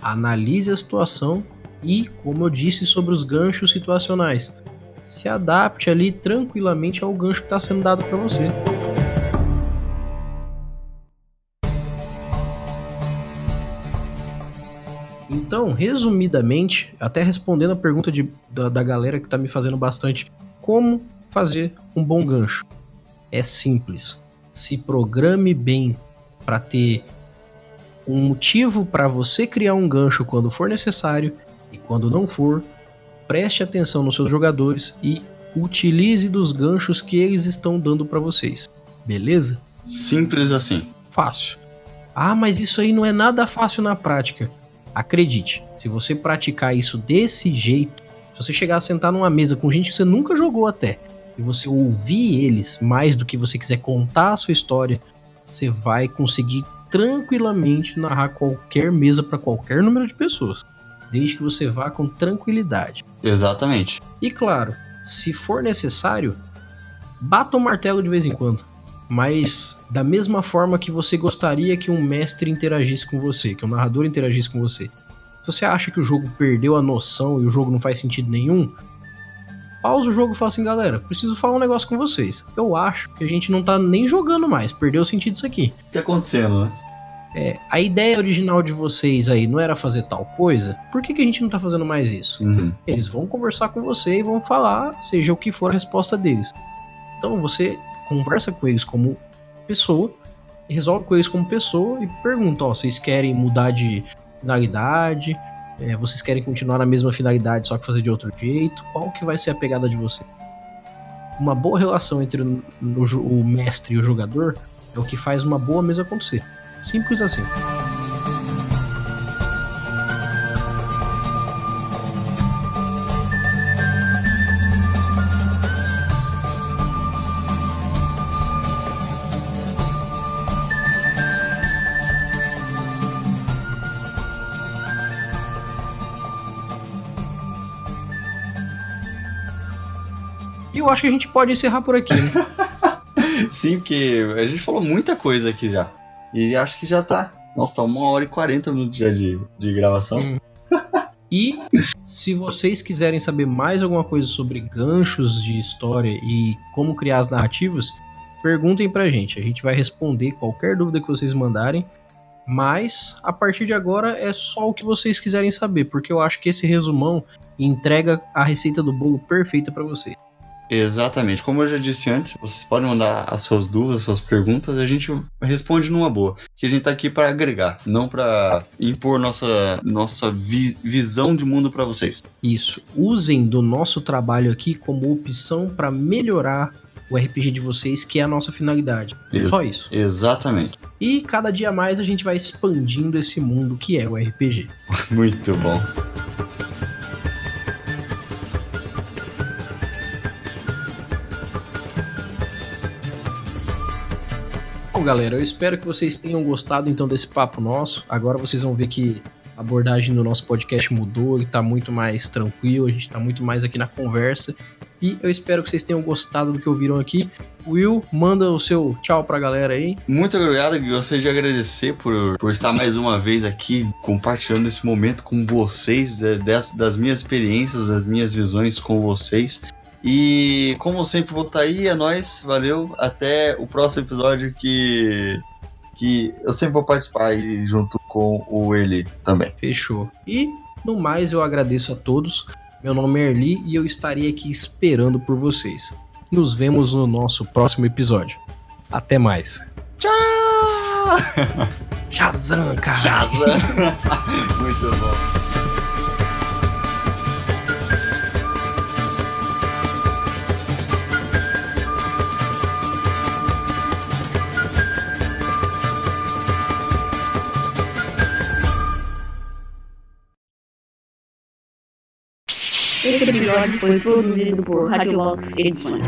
analise a situação e, como eu disse sobre os ganchos situacionais, se adapte ali tranquilamente ao gancho que está sendo dado para você. Então, resumidamente, até respondendo a pergunta de- da, da galera que tá me fazendo bastante, como fazer um bom gancho? É simples. Se programe bem para ter um motivo para você criar um gancho quando for necessário e quando não for, preste atenção nos seus jogadores e utilize dos ganchos que eles estão dando para vocês. Beleza? Simples assim. Fácil. Ah, mas isso aí não é nada fácil na prática. Acredite, se você praticar isso desse jeito, se você chegar a sentar numa mesa com gente que você nunca jogou até, e você ouvir eles mais do que você quiser contar a sua história, você vai conseguir tranquilamente narrar qualquer mesa para qualquer número de pessoas, desde que você vá com tranquilidade. Exatamente. E claro, se for necessário, bata o martelo de vez em quando. Mas da mesma forma que você gostaria que um mestre interagisse com você, que um narrador interagisse com você. Se você acha que o jogo perdeu a noção e o jogo não faz sentido nenhum, pausa o jogo e fala assim, galera, preciso falar um negócio com vocês. Eu acho que a gente não tá nem jogando mais, perdeu o sentido isso aqui. O que tá acontecendo, né? É, a ideia original de vocês aí não era fazer tal coisa? Por que, que a gente não tá fazendo mais isso? Uhum. Eles vão conversar com você e vão falar, seja o que for a resposta deles. Então você conversa com eles como pessoa, resolve com eles como pessoa e pergunta: ó, vocês querem mudar de finalidade? É, vocês querem continuar na mesma finalidade, só que fazer de outro jeito? Qual que vai ser a pegada de você? Uma boa relação entre o, o o mestre e o jogador é o que faz uma boa mesa acontecer. Simples assim. Acho que a gente pode encerrar por aqui, né? Sim, porque a gente falou muita coisa aqui já. E acho que já tá. Nossa, tá uma hora e 40 minutos já de, de gravação. Hum. E se vocês quiserem saber mais alguma coisa sobre ganchos de história e como criar as narrativas, perguntem pra gente. A gente vai responder qualquer dúvida que vocês mandarem. Mas a partir de agora é só o que vocês quiserem saber, porque eu acho que esse resumão entrega a receita do bolo perfeita pra vocês. Exatamente. Como eu já disse antes, vocês podem mandar as suas dúvidas, as suas perguntas, a gente responde numa boa. Que a gente tá aqui para agregar, não para impor nossa, nossa vi- visão de mundo para vocês. Isso. Usem do nosso trabalho aqui como opção pra melhorar o RPG de vocês, que é a nossa finalidade. Isso. Só isso. Exatamente. E cada dia mais a gente vai expandindo esse mundo que é o RPG. Muito bom. Bom, galera, eu espero que vocês tenham gostado então desse papo nosso. Agora vocês vão ver que a abordagem do nosso podcast mudou e tá muito mais tranquilo, a gente tá muito mais aqui na conversa. E eu espero que vocês tenham gostado do que ouviram aqui. Will, manda o seu tchau pra galera aí. Muito obrigado, gostaria de agradecer por, por estar mais uma vez aqui compartilhando esse momento com vocês, das, das minhas experiências, das minhas visões com vocês. E como sempre vou estar aí, é nóis, valeu, até o próximo episódio que, que eu sempre vou participar aí junto com o Eli também. Fechou. E no mais eu agradeço a todos. Meu nome é Erli e eu estarei aqui esperando por vocês. Nos vemos no nosso próximo episódio. Até mais. Tchau! Shazam, cara! Shazam! Muito bom. Esse episódio foi produzido por Radiolox Edições.